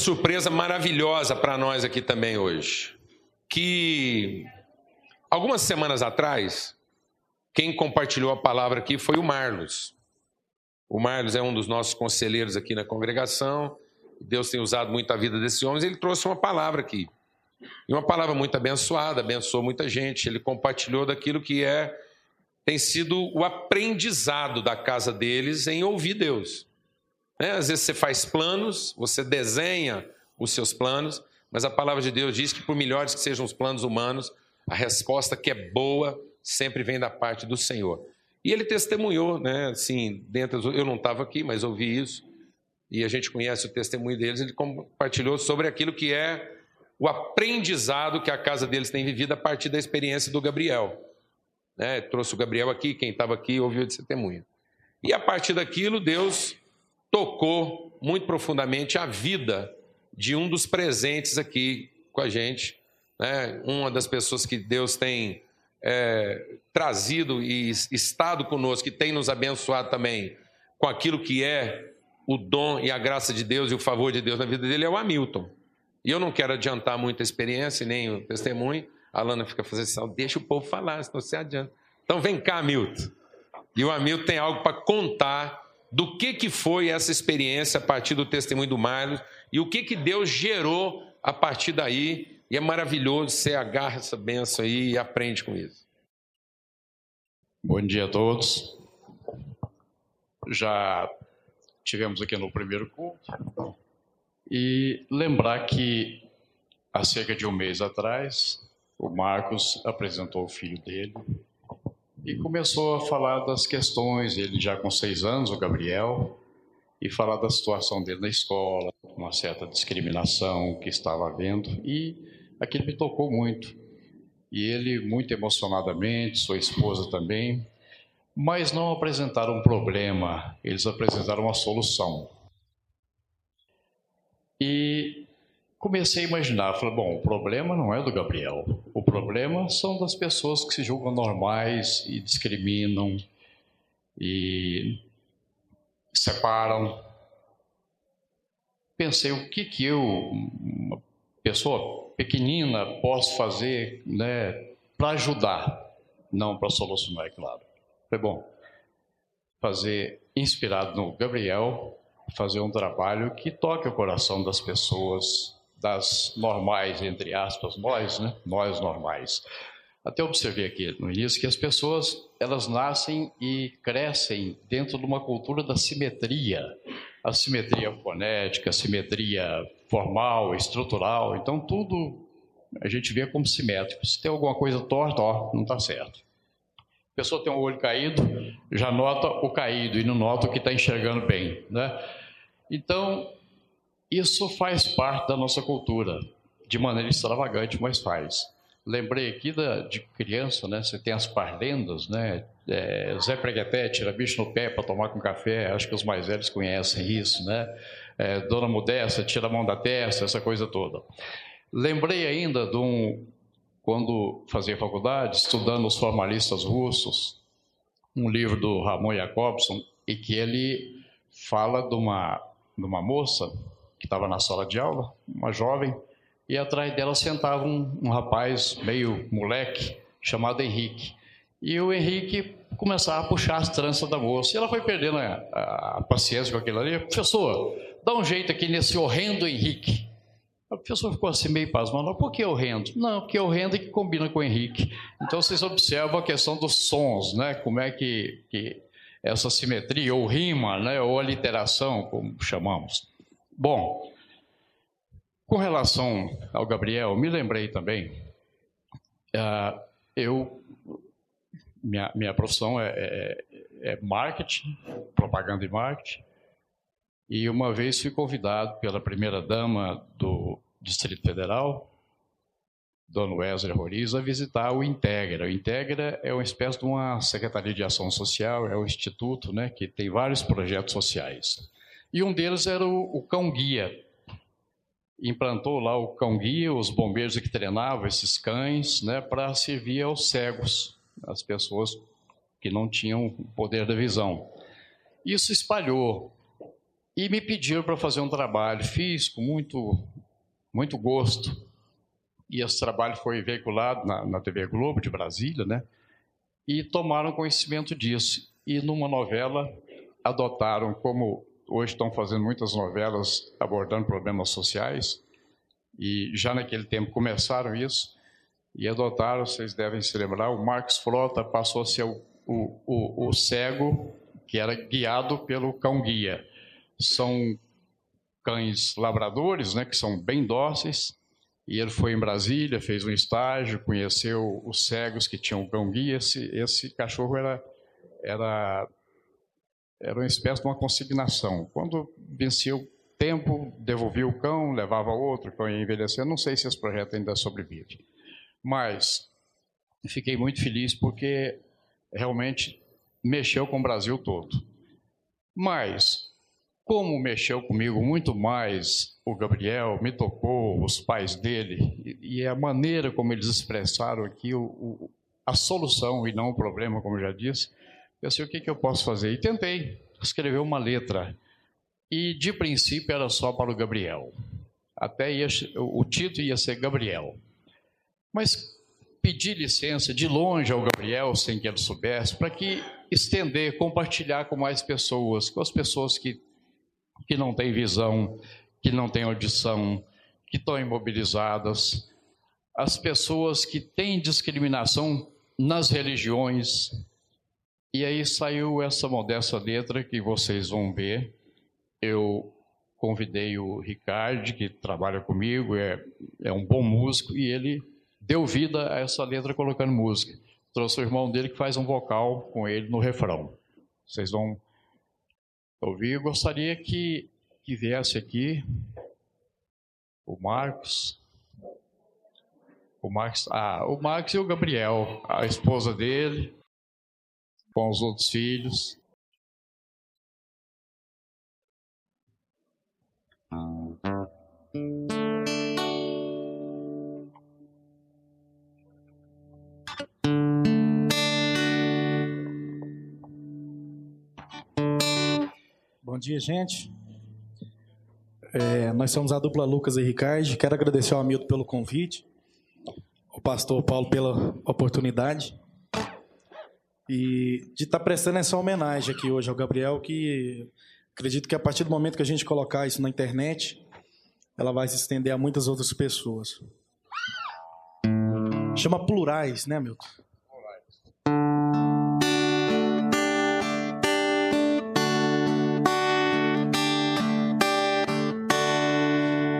surpresa maravilhosa para nós aqui também hoje. Que algumas semanas atrás, quem compartilhou a palavra aqui foi o Marlos. O Marlos é um dos nossos conselheiros aqui na congregação. Deus tem usado muito a vida desses homens. Ele trouxe uma palavra aqui. E uma palavra muito abençoada, abençoou muita gente. Ele compartilhou daquilo que é tem sido o aprendizado da casa deles em ouvir Deus. Né? Às vezes você faz planos, você desenha os seus planos, mas a palavra de Deus diz que, por melhores que sejam os planos humanos, a resposta que é boa sempre vem da parte do Senhor. E ele testemunhou, né? Assim, dentro, eu não estava aqui, mas ouvi isso. E a gente conhece o testemunho deles. Ele compartilhou sobre aquilo que é o aprendizado que a casa deles tem vivido a partir da experiência do Gabriel. Né? Trouxe o Gabriel aqui, quem estava aqui ouviu de testemunho. E a partir daquilo, Deus tocou muito profundamente a vida de um dos presentes aqui com a gente, né? uma das pessoas que Deus tem é, trazido e estado conosco, que tem nos abençoado também com aquilo que é o dom e a graça de Deus e o favor de Deus na vida dele, é o Hamilton. E eu não quero adiantar muito a experiência, nem o testemunho. A Lana fica fazendo assim, deixa o povo falar, senão você adianta. Então vem cá, Hamilton. E o Hamilton tem algo para contar do que, que foi essa experiência a partir do testemunho do Marlos e o que, que Deus gerou a partir daí. E é maravilhoso, você agarra essa benção aí e aprende com isso. Bom dia a todos. Já tivemos aqui no primeiro culto. E lembrar que há cerca de um mês atrás, o Marcos apresentou o filho dele, e começou a falar das questões, ele já com seis anos, o Gabriel, e falar da situação dele na escola, uma certa discriminação que estava havendo, e aquilo me tocou muito. E ele, muito emocionadamente, sua esposa também, mas não apresentaram um problema, eles apresentaram uma solução. E comecei a imaginar, falei, bom, o problema não é do Gabriel, o problema são das pessoas que se julgam normais e discriminam e separam. Pensei, o que que eu, uma pessoa pequenina, posso fazer né, para ajudar, não para solucionar, é claro. Falei, bom, fazer, inspirado no Gabriel, fazer um trabalho que toque o coração das pessoas, das normais, entre aspas, nós, né? Nós normais. Até observei aqui no início que as pessoas, elas nascem e crescem dentro de uma cultura da simetria. A simetria fonética, a simetria formal, estrutural. Então, tudo a gente vê como simétrico. Se tem alguma coisa torta, ó, não está certo. A pessoa tem um olho caído, já nota o caído e não nota o que está enxergando bem. Né? Então, isso faz parte da nossa cultura, de maneira extravagante, mas faz. Lembrei aqui da, de criança, né? Você tem as parlendas, né? É, Zé Pregueté tira bicho no pé para tomar com café. Acho que os mais velhos conhecem isso, né? É, Dona Modesta tira a mão da testa, essa coisa toda. Lembrei ainda de um, quando fazia faculdade, estudando os formalistas russos, um livro do Ramon Jacobson, e que ele fala de uma, de uma moça que estava na sala de aula, uma jovem, e atrás dela sentava um, um rapaz meio moleque, chamado Henrique. E o Henrique começava a puxar as tranças da moça. E ela foi perdendo a, a, a paciência com aquilo ali. Professor, dá um jeito aqui nesse horrendo Henrique. A professora ficou assim meio pasmada. Por que horrendo? Não, porque horrendo é que combina com o Henrique. Então vocês observam a questão dos sons, né? Como é que, que essa simetria, ou rima, né? ou aliteração, como chamamos. Bom, com relação ao Gabriel, me lembrei também, uh, eu, minha, minha profissão é, é, é marketing, propaganda e marketing, e uma vez fui convidado pela primeira-dama do Distrito Federal, Dona Wesley Roriz, a visitar o Integra. O Integra é uma espécie de uma Secretaria de Ação Social, é um instituto né, que tem vários projetos sociais. E um deles era o, o cão-guia. Implantou lá o cão-guia, os bombeiros que treinavam esses cães, né, para servir aos cegos, as pessoas que não tinham poder da visão. Isso espalhou. e me pediram para fazer um trabalho. Fiz com muito, muito gosto. E esse trabalho foi veiculado na, na TV Globo de Brasília, né? E tomaram conhecimento disso. E numa novela adotaram, como hoje estão fazendo muitas novelas abordando problemas sociais, e já naquele tempo começaram isso, e adotaram, vocês devem se lembrar, o Marcos Frota passou a ser o, o, o, o cego que era guiado pelo cão-guia. São cães labradores, né, que são bem dóceis, e ele foi em Brasília, fez um estágio, conheceu os cegos que tinham cão-guia. Esse, esse cachorro era, era, era uma espécie de uma consignação. Quando vencia o tempo, devolvia o cão, levava outro, o cão ia envelhecendo. Não sei se esse projeto ainda sobrevive. Mas fiquei muito feliz porque realmente mexeu com o Brasil todo. Mas, como mexeu comigo muito mais o Gabriel, me tocou, os pais dele, e, a maneira como eles expressaram aqui o, o, a solução e não o problema, como eu já disse, pensei, o que, que eu posso fazer? E tentei escrever uma letra. E, de princípio, era só para o Gabriel. Até ia, o título ia ser Gabriel. Mas pedi licença de longe ao Gabriel, sem que ele soubesse, para que estender, compartilhar com mais pessoas, com as pessoas que, que não têm visão, que não têm audição, que estão imobilizadas, as pessoas que têm discriminação nas religiões. E aí saiu essa modesta letra que vocês vão ver. Eu convidei o Ricardo, que trabalha comigo, é, é um bom músico, e ele deu vida a essa letra colocando música. Trouxe o irmão dele que faz um vocal com ele no refrão. Vocês vão ouvir. Eu gostaria que, que viesse aqui o Marcos. O Marcos, ah, o Marcos e o Gabriel, a esposa dele, com os outros filhos. dia, gente. É, nós somos a dupla Lucas e Ricardo. Quero agradecer ao Hamilton pelo convite, ao pastor Paulo pela oportunidade e de estar tá prestando essa homenagem aqui hoje ao Gabriel, que acredito que a partir do momento que a gente colocar isso na internet, ela vai se estender a muitas outras pessoas. Chama plurais, né, Milton?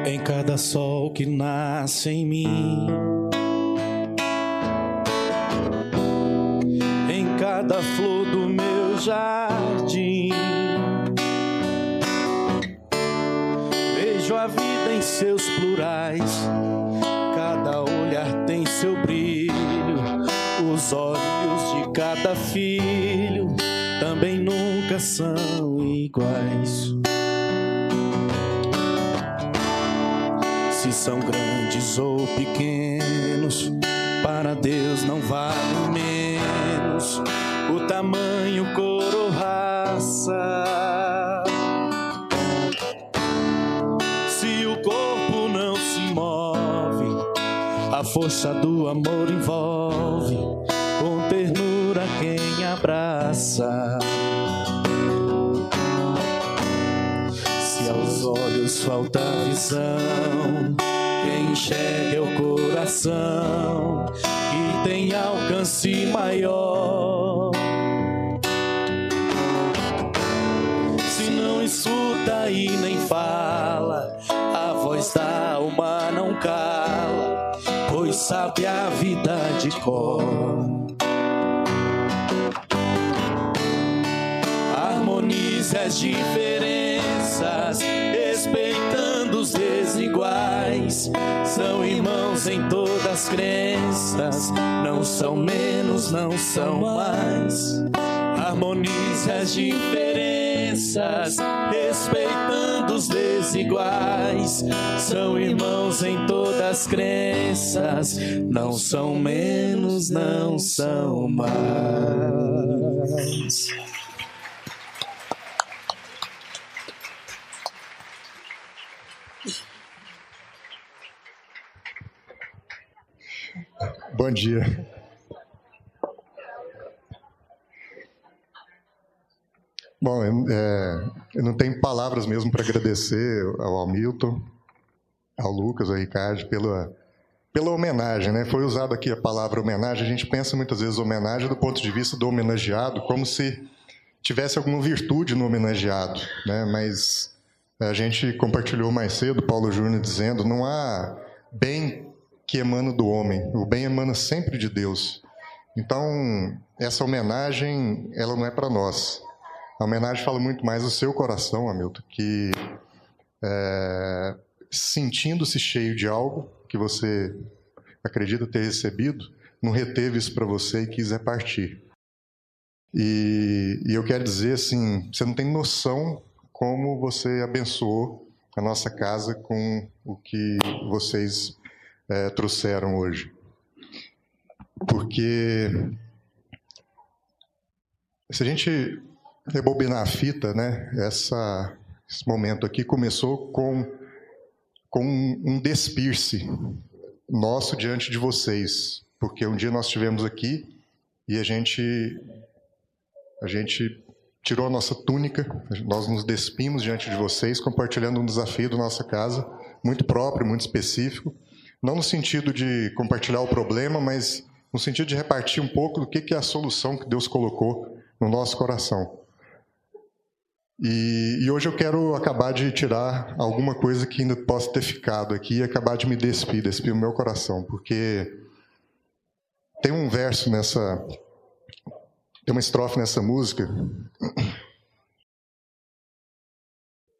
em cada sol que nasce em mim, cada flor do meu jardim. Vejo a vida em seus plurais, cada olhar tem seu brilho, os olhos de cada filho também nunca são iguais. se são grandes ou pequenos, para Deus não vale menos o tamanho, cor ou raça. Se o corpo não se move, a força do amor envolve com ternura quem abraça. aos olhos falta visão. Quem enxerga é o coração que tem alcance maior. Escuta e nem fala, a voz da alma não cala, pois sabe a vida de cor. Harmonize as diferenças respeitando os desiguais. São irmãos em todas as crenças, não são menos, não são mais. Harmonize as diferenças, respeitando os desiguais. São irmãos em todas as crenças, não são menos, não são mais. Bom dia. Bom, é, eu não tenho palavras mesmo para agradecer ao Hamilton, ao Lucas, ao Ricardo, pela, pela homenagem. Né? Foi usado aqui a palavra homenagem, a gente pensa muitas vezes homenagem do ponto de vista do homenageado, como se tivesse alguma virtude no homenageado. Né? Mas a gente compartilhou mais cedo, Paulo Júnior dizendo, não há bem que emana do homem, o bem emana sempre de Deus. Então, essa homenagem, ela não é para nós, a homenagem fala muito mais do seu coração, Hamilton, que é, sentindo-se cheio de algo que você acredita ter recebido, não reteve isso para você e quis repartir. E, e, eu quero dizer assim, você não tem noção como você abençoou a nossa casa com o que vocês é, trouxeram hoje. Porque se a gente rebobinar a fita, né? Essa, esse momento aqui começou com, com um despir-se nosso diante de vocês, porque um dia nós estivemos aqui e a gente a gente tirou a nossa túnica, nós nos despimos diante de vocês, compartilhando um desafio da nossa casa, muito próprio, muito específico, não no sentido de compartilhar o problema, mas no sentido de repartir um pouco do que é a solução que Deus colocou no nosso coração. E, e, hoje eu quero acabar de tirar alguma coisa que ainda possa ter ficado aqui e acabar de me despir, despir o meu coração, porque tem um verso nessa. Tem uma estrofe nessa música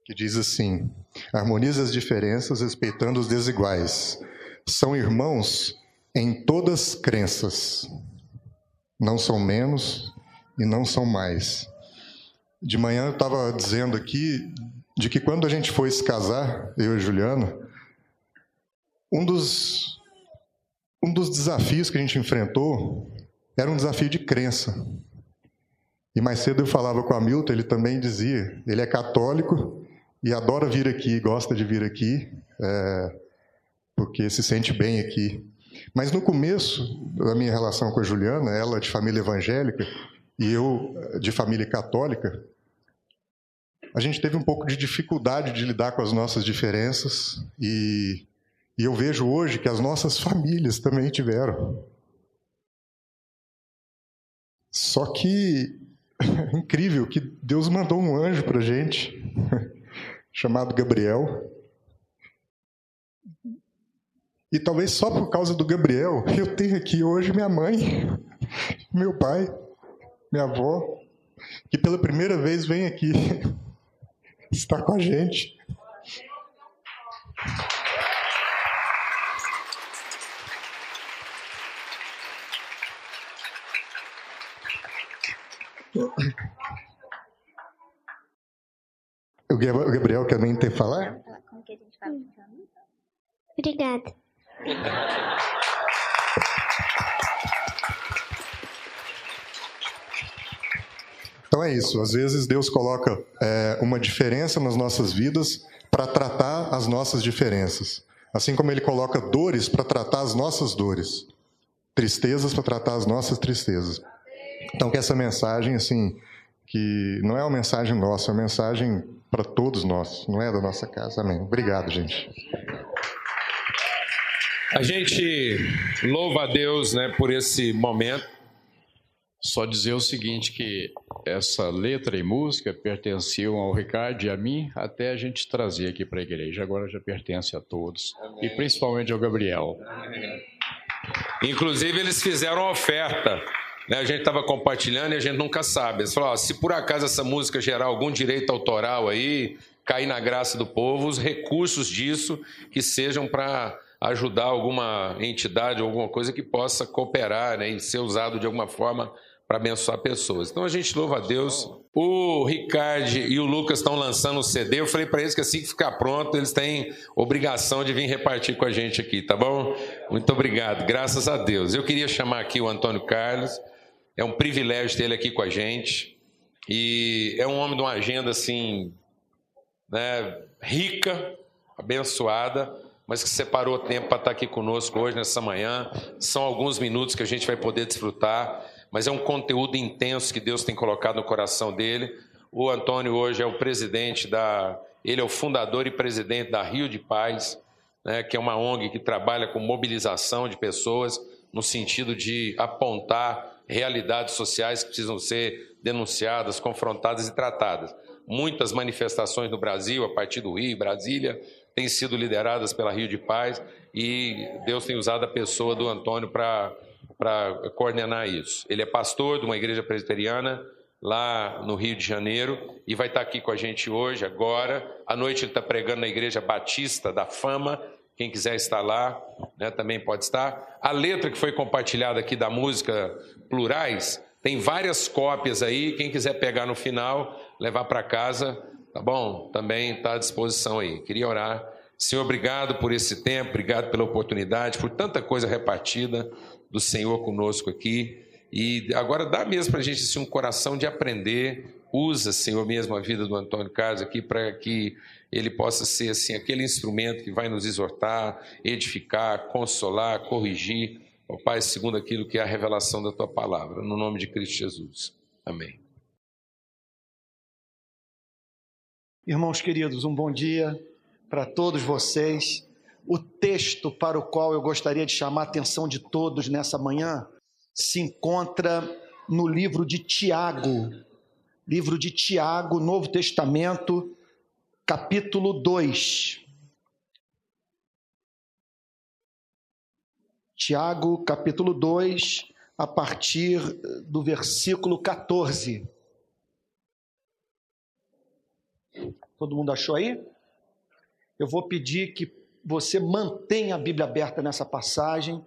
que diz assim: harmoniza as diferenças respeitando os desiguais. São irmãos em todas crenças. Não são menos e não são mais. De manhã eu estava dizendo aqui de que quando a gente foi se casar, eu e Juliana, um dos, um dos desafios que a gente enfrentou era um desafio de crença. E mais cedo eu falava com o Hamilton, ele também dizia, ele é católico e adora vir aqui, gosta de vir aqui, é, porque se sente bem aqui. Mas no começo da minha relação com a Juliana, ela de família evangélica e eu de família católica, a gente teve um pouco de dificuldade de lidar com as nossas diferenças e, e eu vejo hoje que as nossas famílias também tiveram. Só que é incrível que Deus mandou um anjo para gente chamado Gabriel. E talvez só por causa do Gabriel eu tenha aqui hoje minha mãe, meu pai, minha avó, que pela primeira vez vem aqui está com a gente. O Gabriel também tem que falar? Obrigada. Então é isso. Às vezes Deus coloca é, uma diferença nas nossas vidas para tratar as nossas diferenças. Assim como Ele coloca dores para tratar as nossas dores, tristezas para tratar as nossas tristezas. Então que essa mensagem, assim, que não é uma mensagem nossa, é uma mensagem para todos nós, não é da nossa casa. Amém. Obrigado, gente. A gente louva a Deus, né, por esse momento. Só dizer o seguinte, que essa letra e música pertenciam ao Ricardo e a mim até a gente trazer aqui para a igreja. Agora já pertence a todos. Amém. E principalmente ao Gabriel. Amém. Inclusive, eles fizeram oferta. Né? A gente estava compartilhando e a gente nunca sabe. Eles falaram: ó, se por acaso essa música gerar algum direito autoral aí, cair na graça do povo, os recursos disso que sejam para ajudar alguma entidade, alguma coisa que possa cooperar né, e ser usado de alguma forma para abençoar pessoas. Então a gente louva a Deus. O Ricardo e o Lucas estão lançando o CD. Eu falei para eles que assim que ficar pronto, eles têm obrigação de vir repartir com a gente aqui, tá bom? Muito obrigado, graças a Deus. Eu queria chamar aqui o Antônio Carlos. É um privilégio ter ele aqui com a gente. E é um homem de uma agenda assim, né, rica, abençoada mas que separou tempo para estar aqui conosco hoje, nessa manhã. São alguns minutos que a gente vai poder desfrutar, mas é um conteúdo intenso que Deus tem colocado no coração dele. O Antônio hoje é o presidente da. Ele é o fundador e presidente da Rio de Paz, né, que é uma ONG que trabalha com mobilização de pessoas no sentido de apontar realidades sociais que precisam ser denunciadas, confrontadas e tratadas. Muitas manifestações no Brasil, a partir do Rio, Brasília, têm sido lideradas pela Rio de Paz e Deus tem usado a pessoa do Antônio para coordenar isso. Ele é pastor de uma igreja presbiteriana lá no Rio de Janeiro e vai estar aqui com a gente hoje, agora. À noite ele está pregando na Igreja Batista da Fama. Quem quiser estar lá, né, também pode estar. A letra que foi compartilhada aqui da música Plurais, tem várias cópias aí. Quem quiser pegar no final, levar para casa, tá bom? Também está à disposição aí. Queria orar. Senhor, obrigado por esse tempo, obrigado pela oportunidade, por tanta coisa repartida do Senhor conosco aqui. E agora dá mesmo para a gente assim, um coração de aprender. Usa, Senhor, mesmo a vida do Antônio Carlos aqui para que ele possa ser assim aquele instrumento que vai nos exortar, edificar, consolar, corrigir, ó Pai, segundo aquilo que é a revelação da tua palavra, no nome de Cristo Jesus. Amém. Irmãos queridos, um bom dia para todos vocês. O texto para o qual eu gostaria de chamar a atenção de todos nessa manhã se encontra no livro de Tiago, livro de Tiago, Novo Testamento, capítulo 2. Tiago, capítulo 2, a partir do versículo 14. Todo mundo achou aí? Eu vou pedir que você mantenha a Bíblia aberta nessa passagem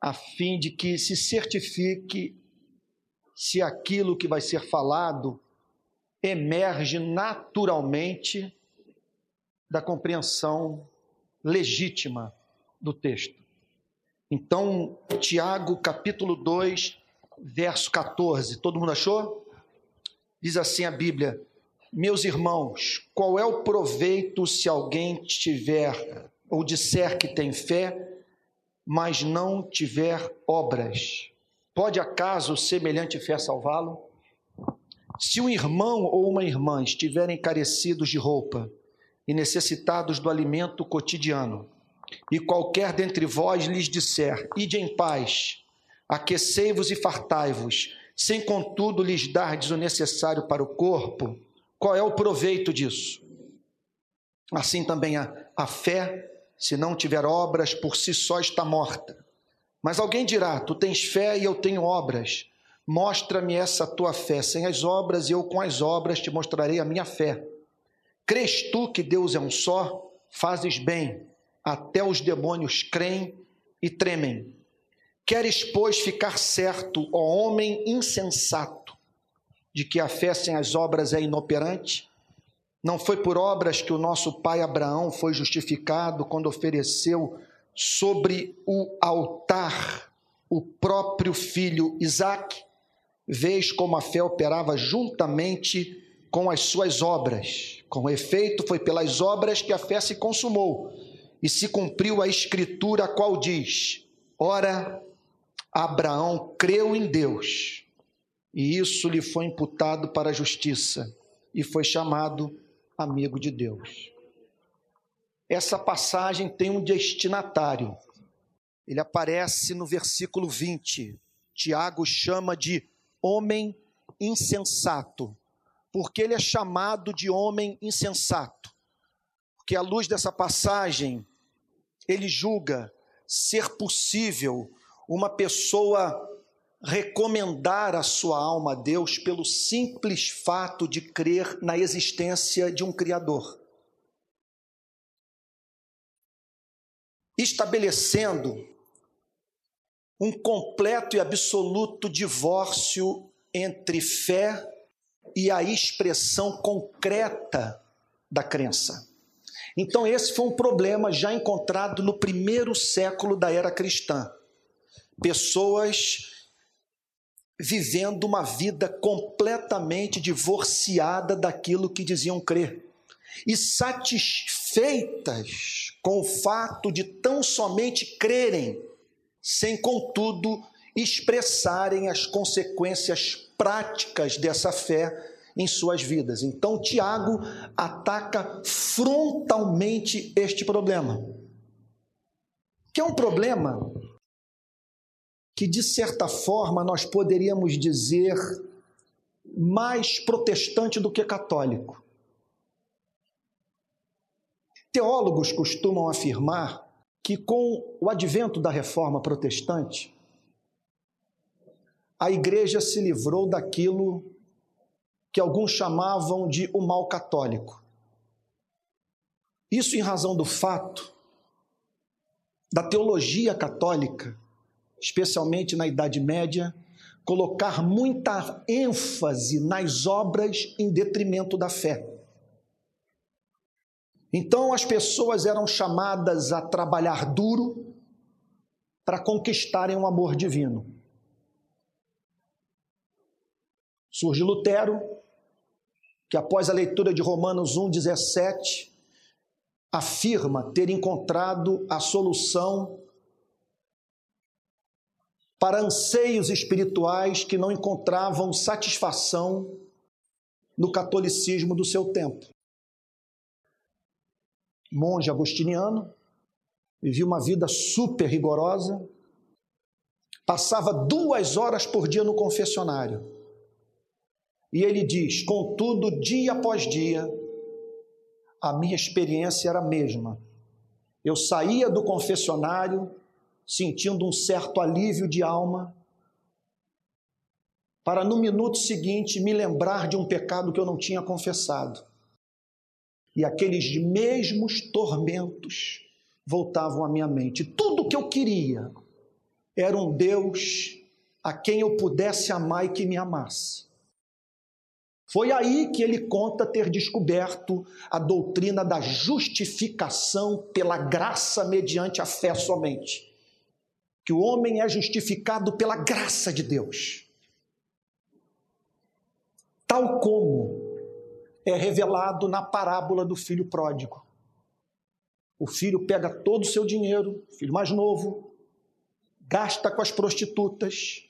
a fim de que se certifique se aquilo que vai ser falado emerge naturalmente da compreensão legítima do texto. Então, Tiago, capítulo 2, verso 14. Todo mundo achou? Diz assim a Bíblia: Meus irmãos, qual é o proveito se alguém tiver ou disser que tem fé, mas não tiver obras, pode acaso semelhante fé salvá-lo? Se um irmão ou uma irmã estiverem carecidos de roupa e necessitados do alimento cotidiano, e qualquer dentre vós lhes disser: Ide em paz, aquecei-vos e fartai-vos, sem contudo lhes dardes o necessário para o corpo, qual é o proveito disso? Assim também a, a fé se não tiver obras, por si só está morta. Mas alguém dirá: Tu tens fé e eu tenho obras. Mostra-me essa tua fé sem as obras, e eu com as obras te mostrarei a minha fé. Crês tu que Deus é um só? Fazes bem. Até os demônios creem e tremem. Queres, pois, ficar certo, ó homem insensato, de que a fé sem as obras é inoperante? Não foi por obras que o nosso pai Abraão foi justificado quando ofereceu sobre o altar o próprio filho Isaque? Vês como a fé operava juntamente com as suas obras. Com efeito, foi pelas obras que a fé se consumou e se cumpriu a escritura, a qual diz: Ora, Abraão creu em Deus, e isso lhe foi imputado para a justiça, e foi chamado amigo de Deus. Essa passagem tem um destinatário. Ele aparece no versículo 20. Tiago chama de homem insensato. Porque ele é chamado de homem insensato? Porque à luz dessa passagem, ele julga ser possível uma pessoa recomendar a sua alma a Deus pelo simples fato de crer na existência de um Criador. Estabelecendo um completo e absoluto divórcio entre fé e a expressão concreta da crença. Então, esse foi um problema já encontrado no primeiro século da era cristã. Pessoas vivendo uma vida completamente divorciada daquilo que diziam crer e satisfeitas com o fato de tão somente crerem, sem contudo expressarem as consequências práticas dessa fé em suas vidas. Então, Tiago ataca frontalmente este problema, que é um problema que, de certa forma, nós poderíamos dizer mais protestante do que católico. Teólogos costumam afirmar que, com o advento da reforma protestante, a igreja se livrou daquilo que alguns chamavam de o mal católico. Isso em razão do fato da teologia católica, especialmente na Idade Média, colocar muita ênfase nas obras em detrimento da fé. Então as pessoas eram chamadas a trabalhar duro para conquistarem o amor divino. Surge Lutero, que após a leitura de Romanos 1,17, afirma ter encontrado a solução para anseios espirituais que não encontravam satisfação no catolicismo do seu tempo. Monge agostiniano, vivia uma vida super rigorosa, passava duas horas por dia no confessionário e ele diz: contudo, dia após dia, a minha experiência era a mesma. Eu saía do confessionário sentindo um certo alívio de alma, para no minuto seguinte me lembrar de um pecado que eu não tinha confessado. E aqueles mesmos tormentos voltavam à minha mente. Tudo o que eu queria era um Deus a quem eu pudesse amar e que me amasse. Foi aí que ele conta ter descoberto a doutrina da justificação pela graça mediante a fé somente. Que o homem é justificado pela graça de Deus. Tal como é revelado na parábola do filho pródigo. O filho pega todo o seu dinheiro, filho mais novo, gasta com as prostitutas,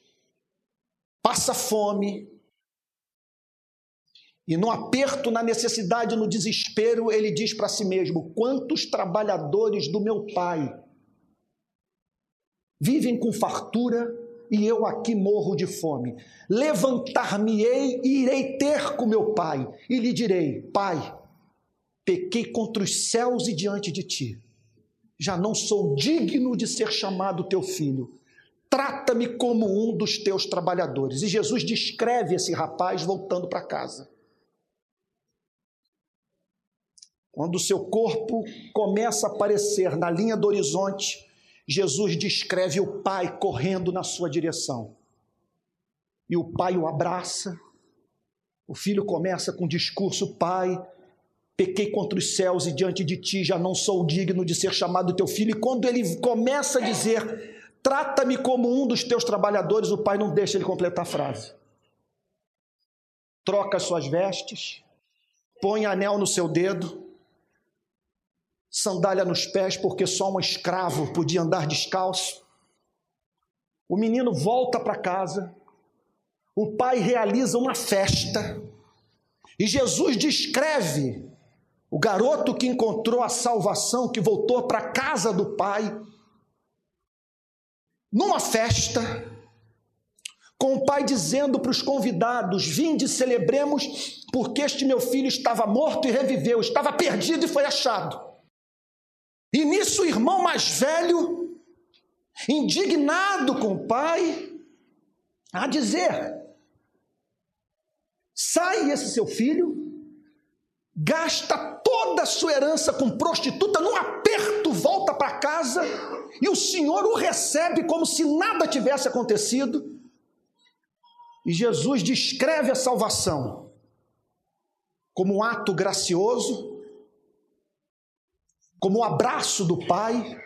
passa fome, e no aperto, na necessidade, no desespero, ele diz para si mesmo: Quantos trabalhadores do meu pai vivem com fartura e eu aqui morro de fome? Levantar-me-ei e irei ter com meu pai e lhe direi: Pai, pequei contra os céus e diante de ti. Já não sou digno de ser chamado teu filho. Trata-me como um dos teus trabalhadores. E Jesus descreve esse rapaz voltando para casa. Quando o seu corpo começa a aparecer na linha do horizonte, Jesus descreve o pai correndo na sua direção. E o pai o abraça. O filho começa com o discurso: Pai, pequei contra os céus e diante de ti já não sou digno de ser chamado teu filho. E quando ele começa a dizer: Trata-me como um dos teus trabalhadores, o pai não deixa ele completar a frase. Troca suas vestes, põe anel no seu dedo, sandália nos pés, porque só um escravo podia andar descalço. O menino volta para casa, o pai realiza uma festa, e Jesus descreve o garoto que encontrou a salvação, que voltou para casa do pai, numa festa, com o pai dizendo para os convidados: Vinde, celebremos, porque este meu filho estava morto e reviveu, estava perdido e foi achado. E nisso o irmão mais velho, indignado com o pai, a dizer: sai esse seu filho, gasta toda a sua herança com prostituta, num aperto volta para casa e o Senhor o recebe como se nada tivesse acontecido. E Jesus descreve a salvação como um ato gracioso, como o abraço do Pai.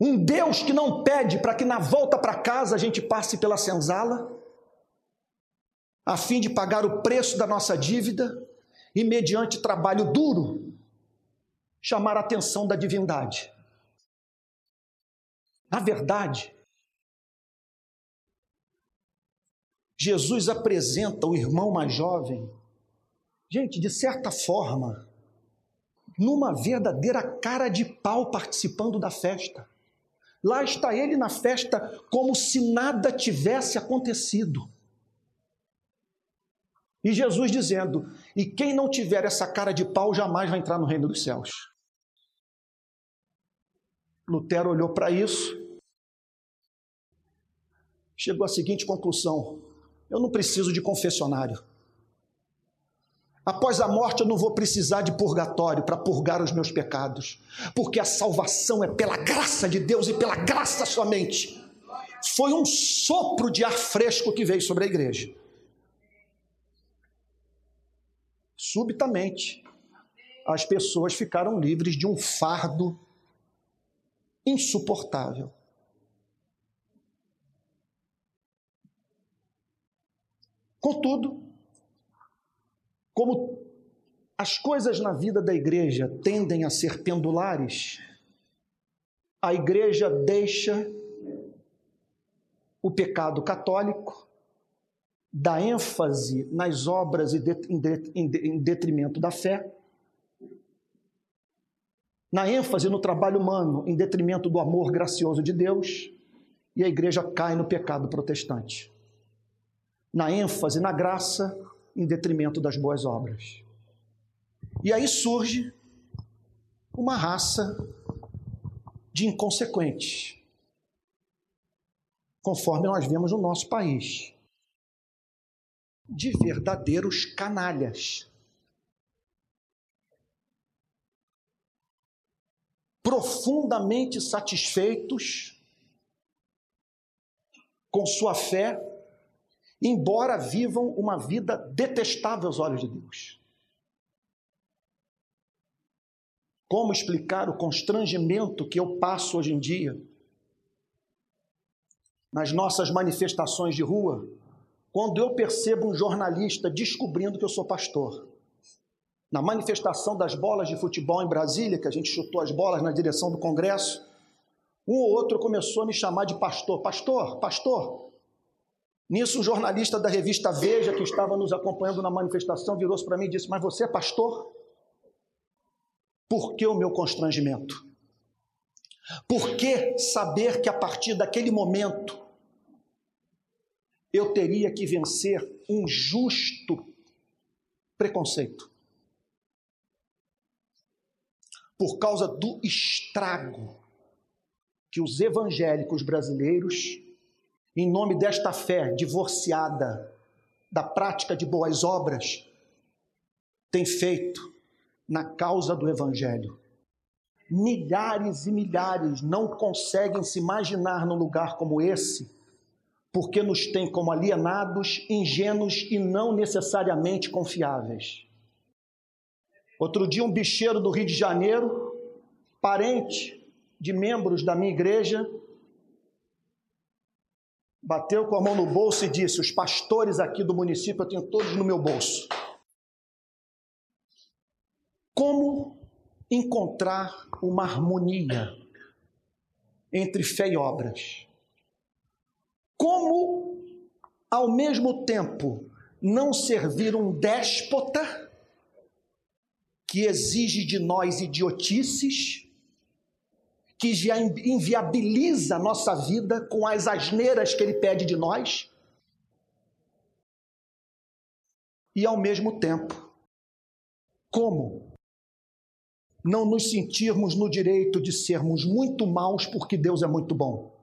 Um Deus que não pede para que na volta para casa a gente passe pela senzala, a fim de pagar o preço da nossa dívida e mediante trabalho duro chamar a atenção da divindade. Na verdade, Jesus apresenta o irmão mais jovem, gente, de certa forma, numa verdadeira cara de pau participando da festa. Lá está ele na festa como se nada tivesse acontecido. E Jesus dizendo: E quem não tiver essa cara de pau jamais vai entrar no reino dos céus. Lutero olhou para isso, chegou à seguinte conclusão: eu não preciso de confessionário. Após a morte, eu não vou precisar de purgatório para purgar os meus pecados, porque a salvação é pela graça de Deus e pela graça somente. Foi um sopro de ar fresco que veio sobre a igreja. Subitamente, as pessoas ficaram livres de um fardo insuportável. Contudo, como as coisas na vida da igreja tendem a ser pendulares, a igreja deixa o pecado católico, dá ênfase nas obras em detrimento da fé, na ênfase no trabalho humano em detrimento do amor gracioso de Deus, e a igreja cai no pecado protestante. Na ênfase na graça em detrimento das boas obras. E aí surge uma raça de inconsequentes, conforme nós vemos no nosso país, de verdadeiros canalhas. Profundamente satisfeitos com sua fé embora vivam uma vida detestável aos olhos de Deus. Como explicar o constrangimento que eu passo hoje em dia nas nossas manifestações de rua, quando eu percebo um jornalista descobrindo que eu sou pastor? Na manifestação das bolas de futebol em Brasília, que a gente chutou as bolas na direção do Congresso, um ou outro começou a me chamar de pastor. Pastor, pastor, Nisso, um jornalista da revista Veja, que estava nos acompanhando na manifestação, virou-se para mim e disse: Mas você é pastor? Por que o meu constrangimento? Por que saber que a partir daquele momento eu teria que vencer um justo preconceito? Por causa do estrago que os evangélicos brasileiros em nome desta fé divorciada da prática de boas obras, tem feito na causa do Evangelho. Milhares e milhares não conseguem se imaginar num lugar como esse, porque nos tem como alienados, ingênuos e não necessariamente confiáveis. Outro dia, um bicheiro do Rio de Janeiro, parente de membros da minha igreja, bateu com a mão no bolso e disse: Os pastores aqui do município eu tenho todos no meu bolso. Como encontrar uma harmonia entre fé e obras? Como, ao mesmo tempo, não servir um déspota que exige de nós idiotices que já inviabiliza a nossa vida com as asneiras que ele pede de nós. E ao mesmo tempo, como não nos sentirmos no direito de sermos muito maus porque Deus é muito bom?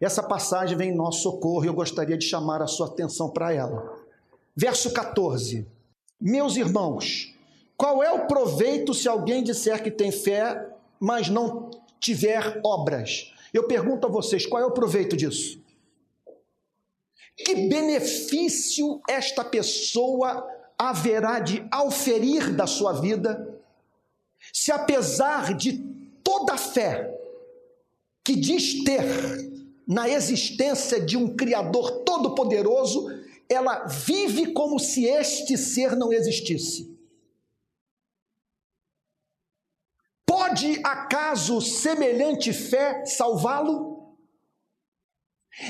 Essa passagem vem em nosso socorro e eu gostaria de chamar a sua atenção para ela. Verso 14: Meus irmãos, qual é o proveito se alguém disser que tem fé, mas não tiver obras? Eu pergunto a vocês, qual é o proveito disso? Que benefício esta pessoa haverá de auferir da sua vida, se apesar de toda a fé que diz ter na existência de um Criador todo-poderoso, ela vive como se este ser não existisse? Pode acaso semelhante fé salvá-lo?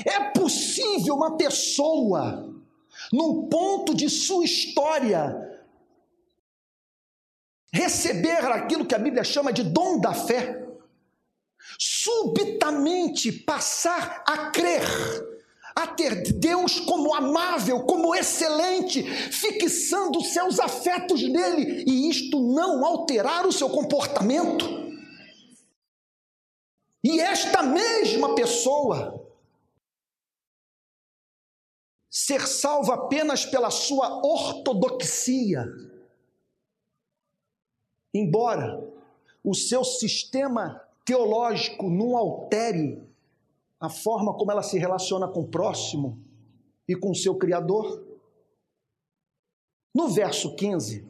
É possível uma pessoa, num ponto de sua história, receber aquilo que a Bíblia chama de dom da fé, subitamente passar a crer, a ter Deus como amável, como excelente, fixando seus afetos nele e isto não alterar o seu comportamento. E esta mesma pessoa ser salva apenas pela sua ortodoxia, embora o seu sistema teológico não altere a forma como ela se relaciona com o próximo e com o seu Criador. No verso 15,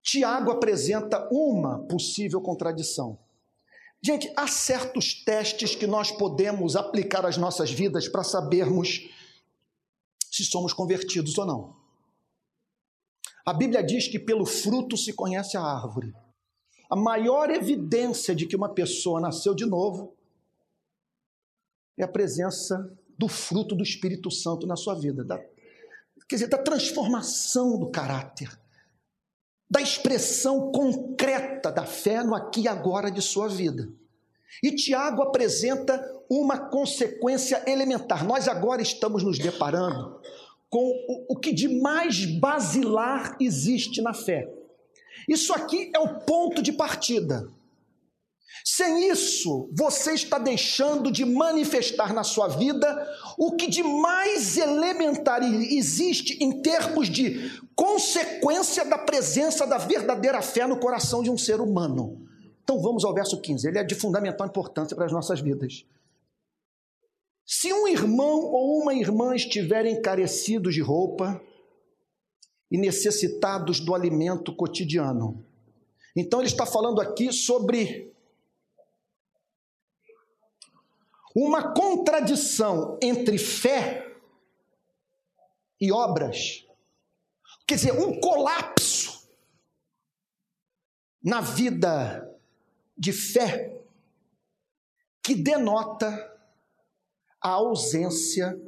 Tiago apresenta uma possível contradição. Gente, há certos testes que nós podemos aplicar às nossas vidas para sabermos se somos convertidos ou não. A Bíblia diz que pelo fruto se conhece a árvore. A maior evidência de que uma pessoa nasceu de novo é a presença do fruto do Espírito Santo na sua vida, da, quer dizer, da transformação do caráter, da expressão concreta da fé no aqui e agora de sua vida. E Tiago apresenta uma consequência elementar. Nós agora estamos nos deparando com o, o que de mais basilar existe na fé. Isso aqui é o ponto de partida. Sem isso, você está deixando de manifestar na sua vida o que de mais elementar existe em termos de consequência da presença da verdadeira fé no coração de um ser humano. Então vamos ao verso 15, ele é de fundamental importância para as nossas vidas. Se um irmão ou uma irmã estiverem carecidos de roupa e necessitados do alimento cotidiano, então ele está falando aqui sobre uma contradição entre fé e obras. Quer dizer, um colapso na vida de fé que denota a ausência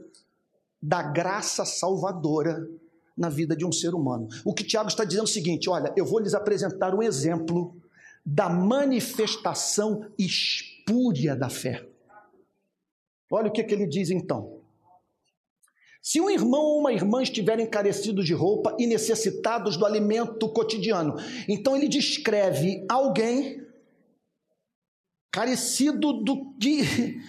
da graça salvadora na vida de um ser humano. O que Tiago está dizendo é o seguinte: olha, eu vou lhes apresentar um exemplo da manifestação espúria da fé. Olha o que, que ele diz então. Se um irmão ou uma irmã estiverem carecidos de roupa e necessitados do alimento cotidiano, então ele descreve alguém carecido do de,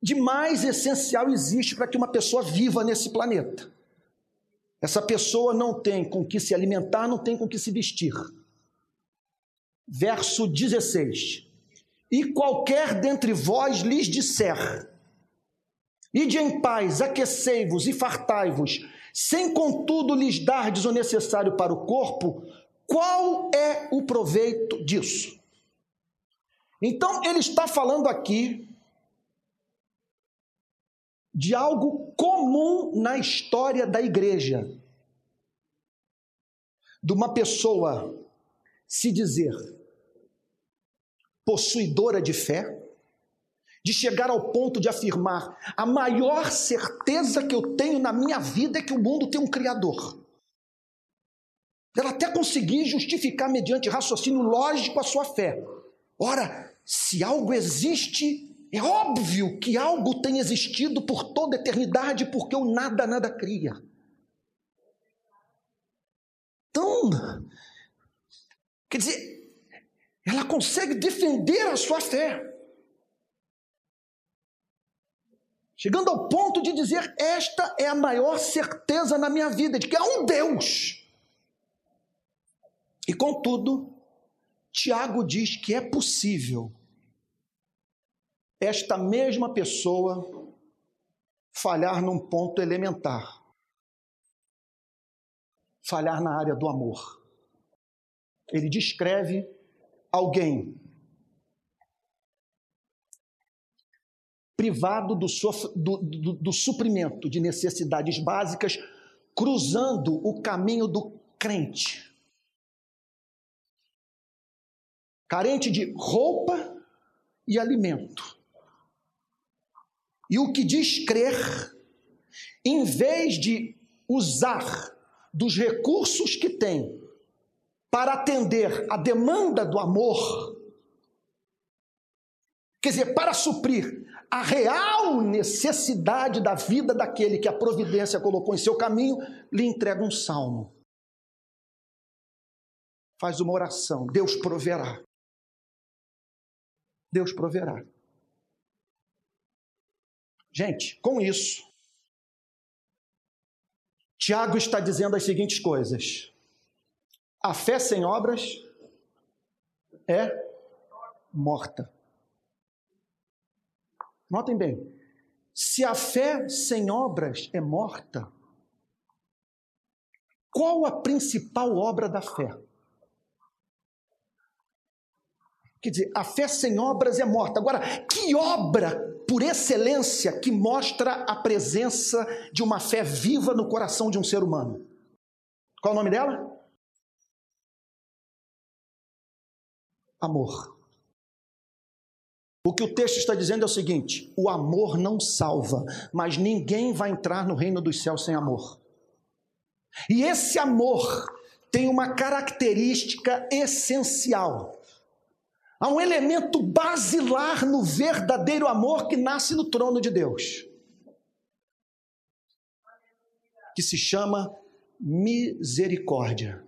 de mais essencial existe para que uma pessoa viva nesse planeta. Essa pessoa não tem com que se alimentar, não tem com que se vestir. Verso 16 e qualquer dentre vós lhes disser: Ide em paz, aquecei-vos e fartai-vos, sem contudo lhes dardes o necessário para o corpo, qual é o proveito disso? Então, ele está falando aqui de algo comum na história da igreja. De uma pessoa se dizer possuidora de fé, de chegar ao ponto de afirmar: a maior certeza que eu tenho na minha vida é que o mundo tem um Criador. Ela até conseguir justificar, mediante raciocínio lógico, a sua fé. Ora, se algo existe, é óbvio que algo tem existido por toda a eternidade, porque o nada, nada cria. Então, quer dizer, ela consegue defender a sua fé. Chegando ao ponto de dizer: esta é a maior certeza na minha vida, de que há um Deus. E contudo, Tiago diz que é possível esta mesma pessoa falhar num ponto elementar falhar na área do amor. Ele descreve alguém privado do, do, do, do, suprimento de necessidades básicas, cruzando o caminho do crente. carente de roupa e alimento. E o que diz crer, em vez de usar dos recursos que tem para atender a demanda do amor, quer dizer, para suprir a real necessidade da vida daquele que a providência colocou em seu caminho, lhe entrega um salmo. Faz uma oração, Deus proverá. Deus proverá. Gente, com isso, Tiago está dizendo as seguintes coisas: a fé sem obras é morta. Notem bem, se a fé sem obras é morta, qual a principal obra da fé? Quer dizer, a fé sem obras é morta. Agora, que obra por excelência que mostra a presença de uma fé viva no coração de um ser humano? Qual o nome dela? Amor. O que o texto está dizendo é o seguinte: o amor não salva, mas ninguém vai entrar no reino dos céus sem amor. E esse amor tem uma característica essencial. Há um elemento basilar no verdadeiro amor que nasce no trono de Deus, que se chama misericórdia.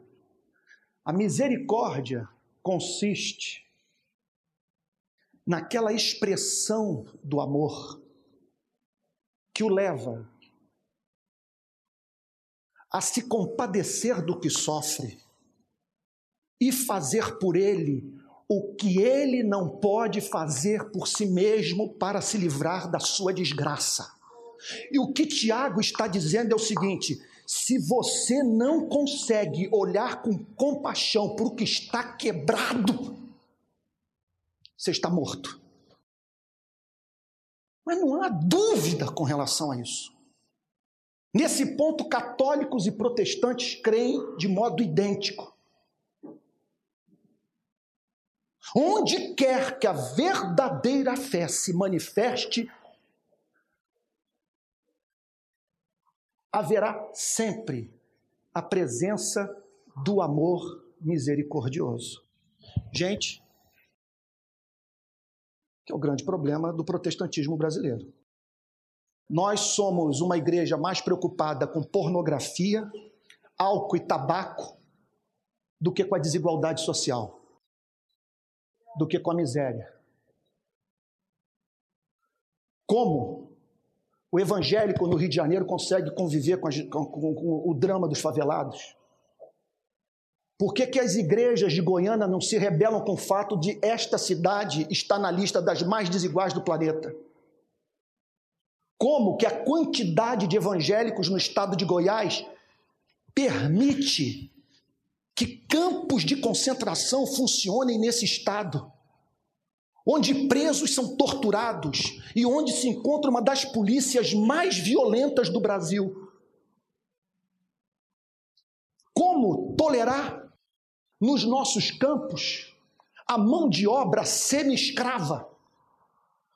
A misericórdia consiste naquela expressão do amor que o leva a se compadecer do que sofre e fazer por ele o que ele não pode fazer por si mesmo para se livrar da sua desgraça. E o que Tiago está dizendo é o seguinte: se você não consegue olhar com compaixão para o que está quebrado, você está morto. Mas não há dúvida com relação a isso. Nesse ponto, católicos e protestantes creem de modo idêntico. Onde quer que a verdadeira fé se manifeste, haverá sempre a presença do amor misericordioso. Gente, que é o grande problema do protestantismo brasileiro. Nós somos uma igreja mais preocupada com pornografia, álcool e tabaco do que com a desigualdade social, do que com a miséria. Como o evangélico no Rio de Janeiro consegue conviver com, a, com, com, o drama dos favelados? Por que, que as igrejas de Goiânia não se rebelam com o fato de esta cidade estar na lista das mais desiguais do planeta? Como que a quantidade de evangélicos no estado de Goiás permite que campos de concentração funcionem nesse estado? Onde presos são torturados e onde se encontra uma das polícias mais violentas do Brasil. Como tolerar nos nossos campos a mão de obra semi-escrava,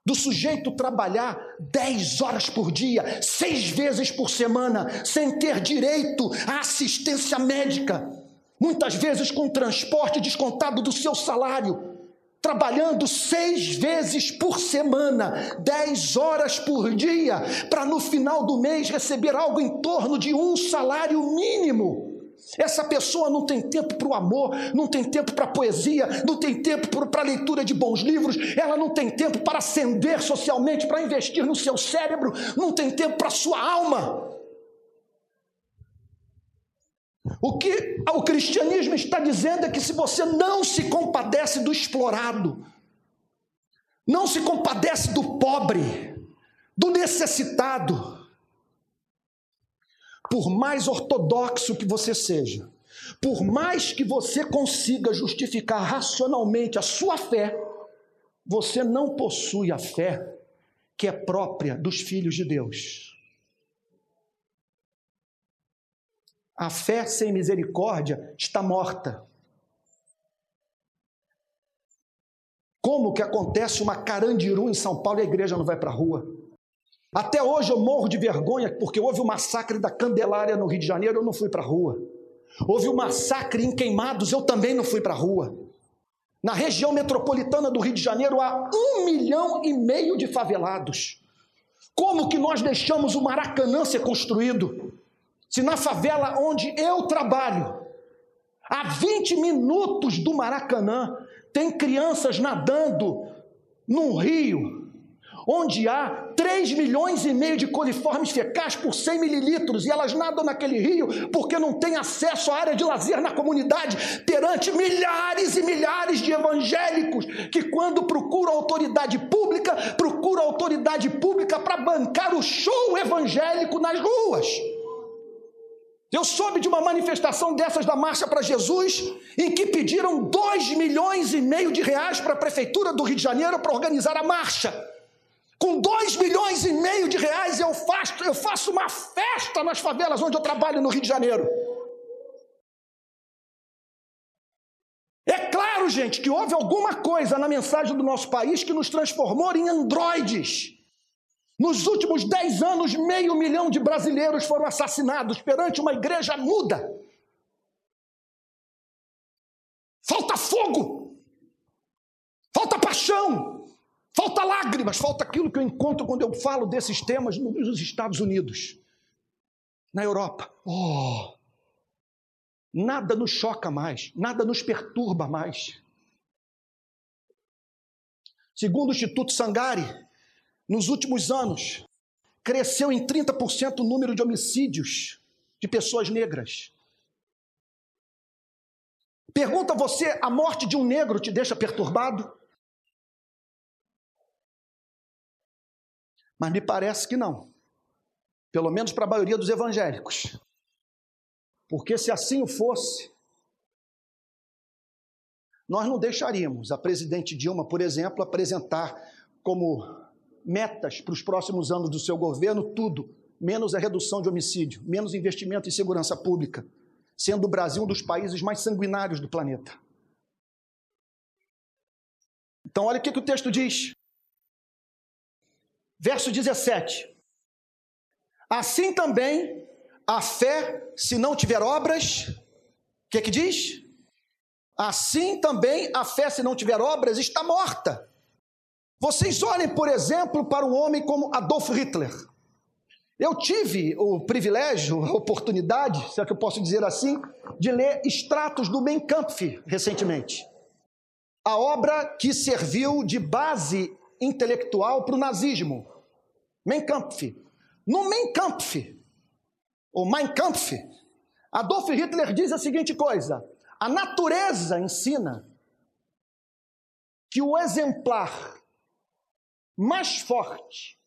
do sujeito trabalhar 10 horas por dia, seis vezes por semana, sem ter direito à assistência médica, muitas vezes com transporte descontado do seu salário, trabalhando seis vezes por semana, 10 horas por dia, para no final do mês receber algo em torno de um salário mínimo. Essa pessoa não tem tempo para o amor, não tem tempo para a poesia, não tem tempo para a leitura de bons livros, ela não tem tempo para ascender socialmente, para investir no seu cérebro, não tem tempo para a sua alma. O que o cristianismo está dizendo é que se você não se compadece do explorado, não se compadece do pobre, do necessitado, por mais ortodoxo que você seja, por mais que você consiga justificar racionalmente a sua fé, você não possui a fé que é própria dos filhos de Deus. A fé sem misericórdia está morta. Como que acontece uma carandiru em São Paulo e a igreja não vai para a rua? Até hoje eu morro de vergonha porque houve o massacre da Candelária no Rio de Janeiro, eu não fui para a rua. Houve o massacre em Queimados, eu também não fui para a rua. Na região metropolitana do Rio de Janeiro há um milhão e meio de favelados. Como que nós deixamos o Maracanã ser construído? Se na favela onde eu trabalho, a 20 minutos do Maracanã, tem crianças nadando num rio onde há 3 milhões e meio de coliformes fecais por 100 mililitros, e elas nadam naquele rio porque não têm acesso à área de lazer na comunidade, perante milhares e milhares de evangélicos que, quando procuram autoridade pública, procuram autoridade pública para bancar o show evangélico nas ruas. Eu soube de uma manifestação dessas da Marcha para Jesus, em que pediram 2 milhões e meio de reais para a Prefeitura do Rio de Janeiro para organizar a marcha. Com 2 milhões e meio de reais eu faço, eu faço uma festa nas favelas onde eu trabalho no Rio de Janeiro. É claro, gente, que houve alguma coisa na mensagem do nosso país que nos transformou em androides. Nos últimos dez anos, meio milhão de brasileiros foram assassinados perante uma igreja muda. Falta fogo, falta paixão, falta lágrimas, falta aquilo que eu encontro quando eu falo desses temas nos Estados Unidos, na Europa. Oh, nada nos choca mais, nada nos perturba mais. Segundo o Instituto Sangari, nos últimos anos, cresceu em 30% o número de homicídios de pessoas negras. Pergunta você: a morte de um negro te deixa perturbado? Mas me parece que não. Pelo menos para a maioria dos evangélicos. Porque se assim o fosse, nós não deixaríamos a presidente Dilma, por exemplo, apresentar como metas para os próximos anos do seu governo, tudo, menos a redução de homicídio, menos investimento em segurança pública, sendo o Brasil um dos países mais sanguinários do planeta. Então, olha o que, que o texto diz. Verso 17. Assim também a fé, se não tiver obras, o que, que diz? Assim também a fé, se não tiver obras, está morta. Vocês olhem, por exemplo, para um homem como Adolf Hitler. Eu tive o privilégio, a oportunidade, se é que eu posso dizer assim, de ler extratos do Mein Kampf recentemente. A obra que serviu de base intelectual para o nazismo. Mein Kampf. No Mein Kampf, ou Mein Kampf, Adolf Hitler diz a seguinte coisa: a natureza ensina que o exemplar mais forte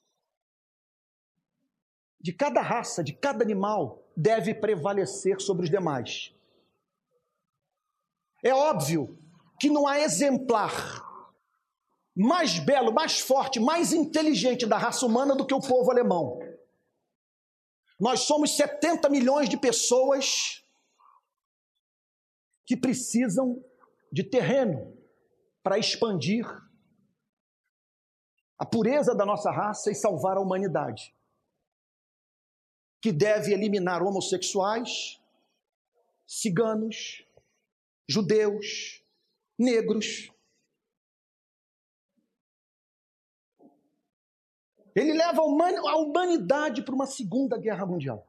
de cada raça, de cada animal, deve prevalecer sobre os demais. É óbvio que não há exemplar mais belo, mais forte, mais inteligente da raça humana do que o povo alemão. Nós somos 70 milhões de pessoas que precisam de terreno para expandir a pureza da nossa raça e salvar a humanidade. Que deve eliminar homossexuais, ciganos, judeus, negros. Ele leva a humanidade para uma segunda guerra mundial.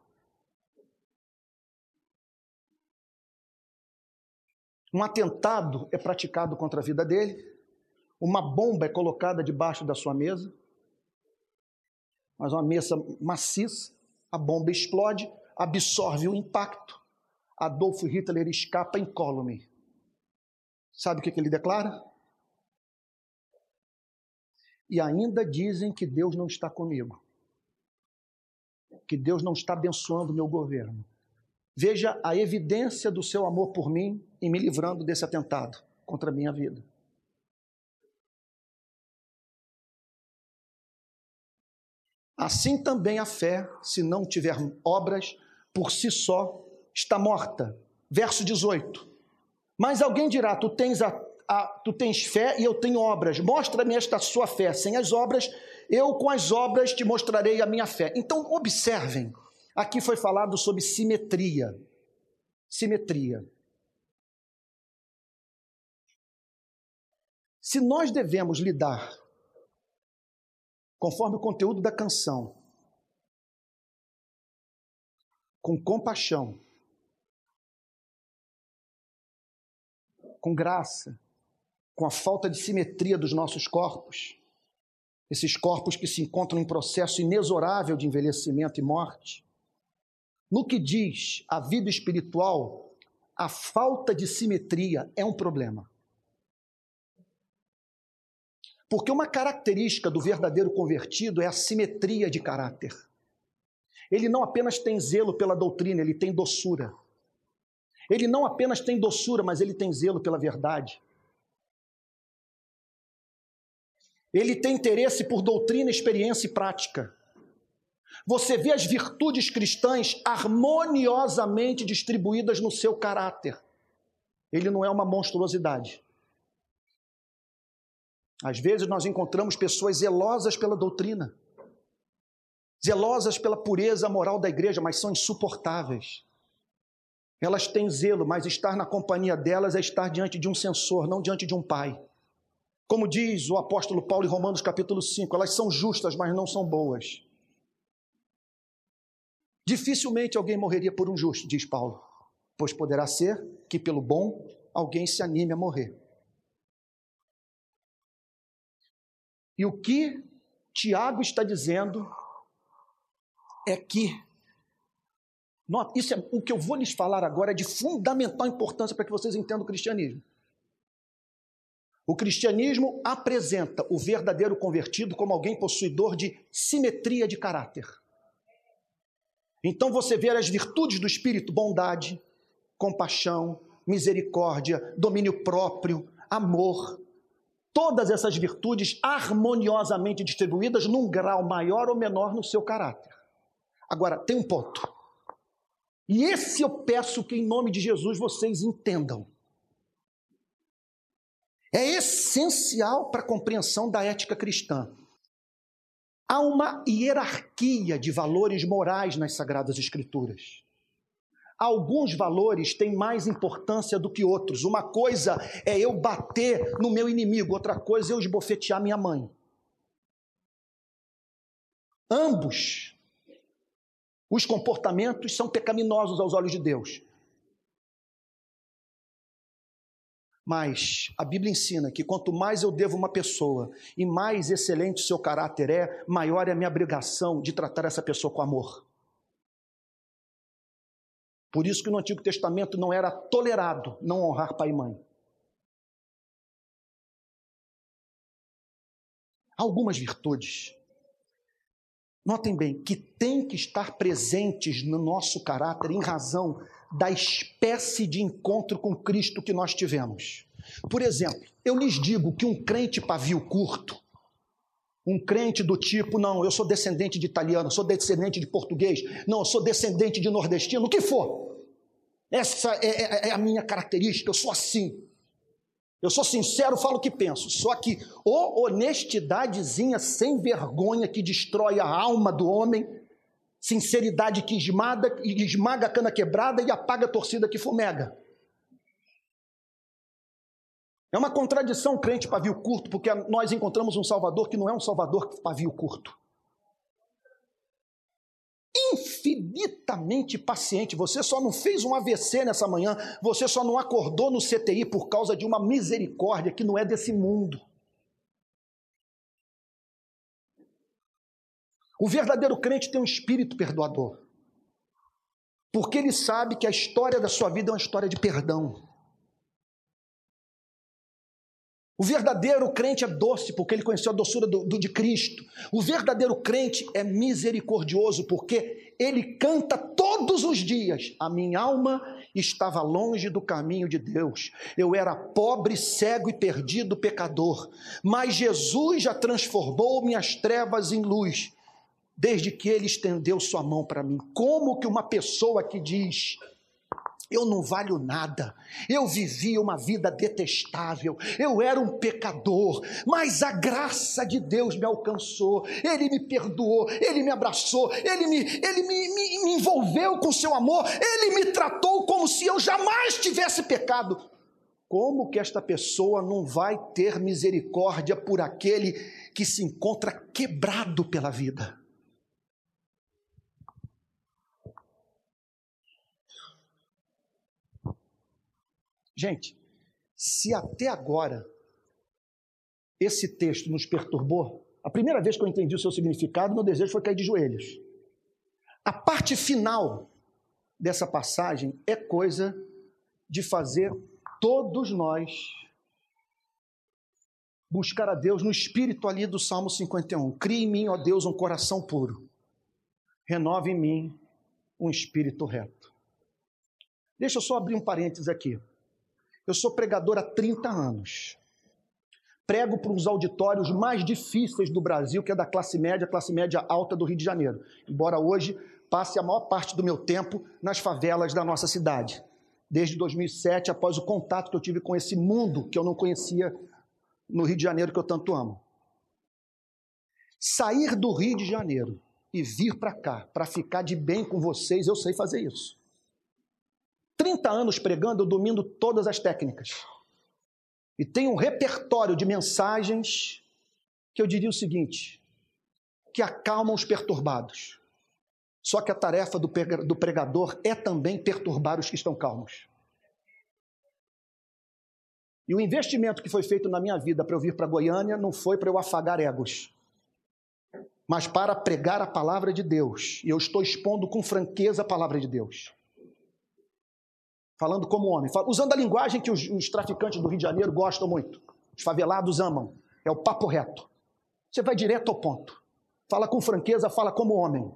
Um atentado é praticado contra a vida dele, uma bomba é colocada debaixo da sua mesa, mas uma mesa maciça, a bomba explode, absorve o impacto. Adolf Hitler escapa incólume. Sabe o que, que ele declara? E ainda dizem que Deus não está comigo, que Deus não está abençoando o meu governo. Veja a evidência do seu amor por mim em me livrando desse atentado contra a minha vida. Assim também a fé, se não tiver obras, por si só está morta. Verso 18. Mas alguém dirá: Tu tens a, ah, tu tens fé e eu tenho obras. Mostra-me esta sua fé. Sem as obras, eu com as obras te mostrarei a minha fé. Então, observem, aqui foi falado sobre simetria. Simetria. Se nós devemos lidar, conforme o conteúdo da canção, com compaixão, com graça, com a falta de simetria dos nossos corpos, esses corpos que se encontram em processo inexorável de envelhecimento e morte. No que diz a vida espiritual, a falta de simetria é um problema. Porque uma característica do verdadeiro convertido é a simetria de caráter. Ele não apenas tem zelo pela doutrina, ele tem doçura. Ele não apenas tem doçura, mas ele tem zelo pela verdade. Ele tem interesse por doutrina, experiência e prática. Você vê as virtudes cristãs harmoniosamente distribuídas no seu caráter. Ele não é uma monstruosidade. Às vezes nós encontramos pessoas zelosas pela doutrina, zelosas pela pureza moral da igreja, mas são insuportáveis. Elas têm zelo, mas estar na companhia delas é estar diante de um censor, não diante de um pai. Como diz o apóstolo Paulo em Romanos capítulo 5, elas são justas, mas não são boas. Dificilmente alguém morreria por um justo, diz Paulo, pois poderá ser que pelo bom alguém se anime a morrer. E o que Tiago está dizendo é que isso é o que eu vou lhes falar agora é de fundamental importância para que vocês entendam o cristianismo. O cristianismo apresenta o verdadeiro convertido como alguém possuidor de simetria de caráter. Então você vê as virtudes do espírito: bondade, compaixão, misericórdia, domínio próprio, amor, todas essas virtudes harmoniosamente distribuídas num grau maior ou menor no seu caráter. Agora, tem um ponto. E esse eu peço que, em nome de Jesus, vocês entendam. É essencial para a compreensão da ética cristã. Há uma hierarquia de valores morais nas Sagradas Escrituras. Alguns valores têm mais importância do que outros. Uma coisa é eu bater no meu inimigo, outra coisa é eu esbofetear minha mãe. Ambos os comportamentos são pecaminosos aos olhos de Deus. Mas a Bíblia ensina que quanto mais eu devo uma pessoa e mais excelente o seu caráter é, maior é a minha obrigação de tratar essa pessoa com amor. Por isso que no Antigo Testamento não era tolerado não honrar pai e mãe. Algumas virtudes, notem bem, que têm que estar presentes no nosso caráter em razão da espécie de encontro com Cristo que nós tivemos. Por exemplo, eu lhes digo que um crente pavio curto, um crente do tipo, não, eu sou descendente de italiano, sou descendente de português, não, eu sou descendente de nordestino, o que for. Essa é, é, é a minha característica, eu sou assim. Eu sou sincero, falo o que penso. Só que o honestidadezinha sem vergonha que destrói a alma do homem, sinceridade que esmaga, esmaga a cana quebrada e apaga a torcida que fumega. É uma contradição crente pavio curto, porque nós encontramos um Salvador que não é um Salvador pavio curto. Infinitamente paciente. Você só não fez um AVC nessa manhã, você só não acordou no CTI por causa de uma misericórdia que não é desse mundo. O verdadeiro crente tem um espírito perdoador. Porque ele sabe que a história da sua vida é uma história de perdão. O verdadeiro crente é doce porque ele conheceu a doçura do, do, de Cristo. O verdadeiro crente é misericordioso porque ele canta todos os dias: A minha alma estava longe do caminho de Deus. Eu era pobre, cego e perdido pecador. Mas Jesus já transformou minhas trevas em luz, desde que ele estendeu sua mão para mim. Como que uma pessoa que diz: eu não valho nada, eu vivia uma vida detestável, eu era um pecador, mas a graça de Deus me alcançou, Ele me perdoou, Ele me abraçou, Ele me, ele me, me, me envolveu com seu amor, Ele me tratou como se eu jamais tivesse pecado. Como que esta pessoa não vai ter misericórdia por aquele que se encontra quebrado pela vida? Gente, se até agora esse texto nos perturbou, a primeira vez que eu entendi o seu significado, meu desejo foi cair de joelhos. A parte final dessa passagem é coisa de fazer todos nós buscar a Deus no espírito ali do Salmo 51. Crie em mim, ó Deus, um coração puro. Renove em mim um espírito reto. Deixa eu só abrir um parênteses aqui. Eu sou pregador há 30 anos. Prego para os auditórios mais difíceis do Brasil, que é da classe média, classe média alta do Rio de Janeiro. Embora hoje passe a maior parte do meu tempo nas favelas da nossa cidade. Desde 2007, após o contato que eu tive com esse mundo que eu não conhecia no Rio de Janeiro, que eu tanto amo. Sair do Rio de Janeiro e vir para cá, para ficar de bem com vocês, eu sei fazer isso. 30 anos pregando, eu domino todas as técnicas. E tenho um repertório de mensagens que eu diria o seguinte: que acalmam os perturbados. Só que a tarefa do pregador é também perturbar os que estão calmos. E o investimento que foi feito na minha vida para eu vir para Goiânia não foi para eu afagar egos, mas para pregar a palavra de Deus. E eu estou expondo com franqueza a palavra de Deus falando como homem, usando a linguagem que os, os, traficantes do Rio de Janeiro gostam muito, os favelados amam, é o papo reto. Você vai direto ao ponto, fala com franqueza, fala como homem.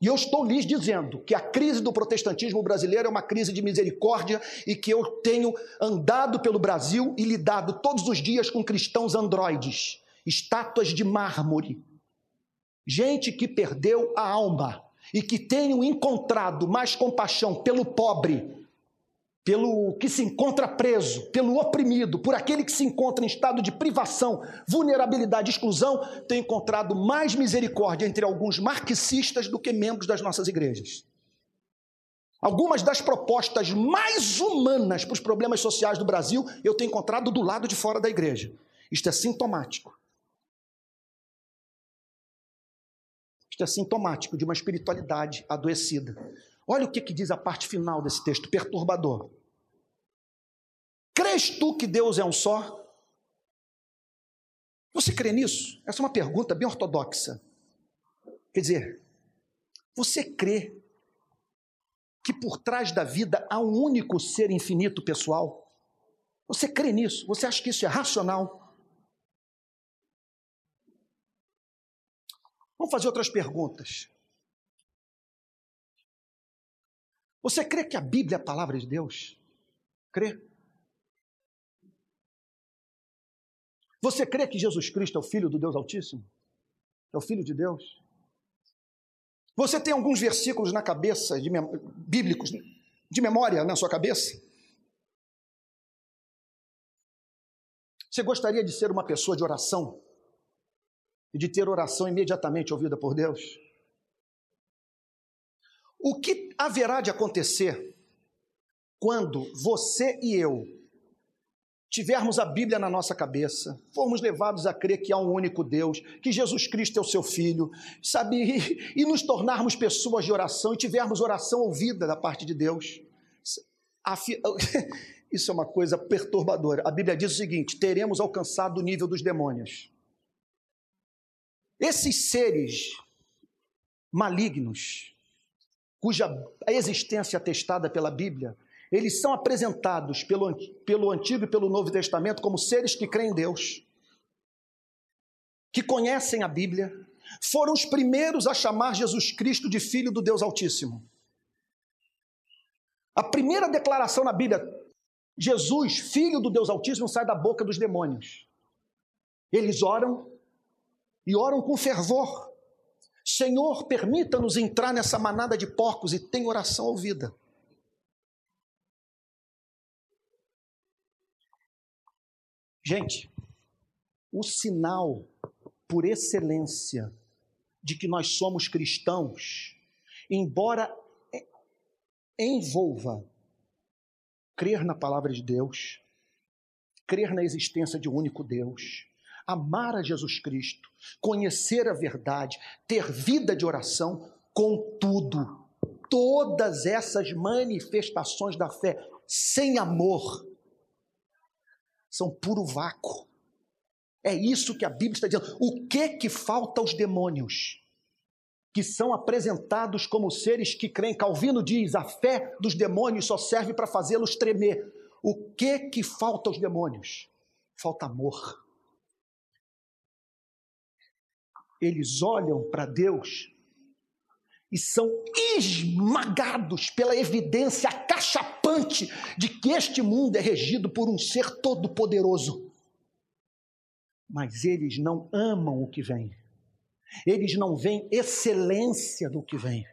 E eu estou lhes dizendo que a crise do protestantismo brasileiro é uma crise de misericórdia e que eu tenho andado pelo Brasil e lidado todos os dias com cristãos androides, estátuas de mármore, gente que perdeu a alma e que tenham encontrado mais compaixão pelo pobre, pelo que se encontra preso, pelo oprimido, por aquele que se encontra em estado de privação, vulnerabilidade, exclusão, tem encontrado mais misericórdia entre alguns marxistas do que membros das nossas igrejas. Algumas das propostas mais humanas para os problemas sociais do Brasil eu tenho encontrado do lado de fora da igreja. Isto é sintomático Isto é sintomático de uma espiritualidade adoecida. Olha o que, que diz a parte final desse texto, perturbador. Crês tu que Deus é um só? Você crê nisso? Essa é uma pergunta bem ortodoxa. Quer dizer, você crê que por trás da vida há um único ser infinito pessoal? Você crê nisso? Você acha que isso é racional? Vamos fazer outras perguntas. Você crê que a Bíblia é a palavra de Deus? Crê? Você crê que Jesus Cristo é o Filho do Deus Altíssimo? É o Filho de Deus? Você tem alguns versículos na cabeça, de bíblicos, de memória na sua cabeça? Você gostaria de ser uma pessoa de oração? E de ter oração imediatamente ouvida por Deus? O que haverá de acontecer quando você e eu tivermos a Bíblia na nossa cabeça, formos levados a crer que há um único Deus, que Jesus Cristo é o seu Filho, sabe, e, nos tornarmos pessoas de oração e tivermos oração ouvida da parte de Deus? Isso é uma coisa perturbadora. A Bíblia diz o seguinte: teremos alcançado o nível dos demônios. Esses seres malignos, cuja existência é atestada pela Bíblia, eles são apresentados pelo, pelo Antigo e pelo Novo Testamento como seres que creem em Deus, que conhecem a Bíblia, foram os primeiros a chamar Jesus Cristo de Filho do Deus Altíssimo. A primeira declaração na Bíblia, Jesus, Filho do Deus Altíssimo, sai da boca dos demônios. Eles oram e oram com fervor. Senhor, permita-nos entrar nessa manada de porcos e tem oração ouvida. Gente, o sinal por excelência de que nós somos cristãos, embora é, envolva crer na palavra de Deus, crer na existência de um único Deus, amar a Jesus Cristo, conhecer a verdade, ter vida de oração, contudo, todas essas manifestações da fé sem amor são puro vácuo. É isso que a Bíblia está dizendo. O que que falta aos demônios? Que são apresentados como seres que creem. Calvino diz: a fé dos demônios só serve para fazê-los tremer. O que que falta aos demônios? Falta amor. Eles olham para Deus e são esmagados pela evidência acachapante de que este mundo é regido por um ser todo-poderoso. Mas eles não amam o que vem. Eles não veem excelência do que vem.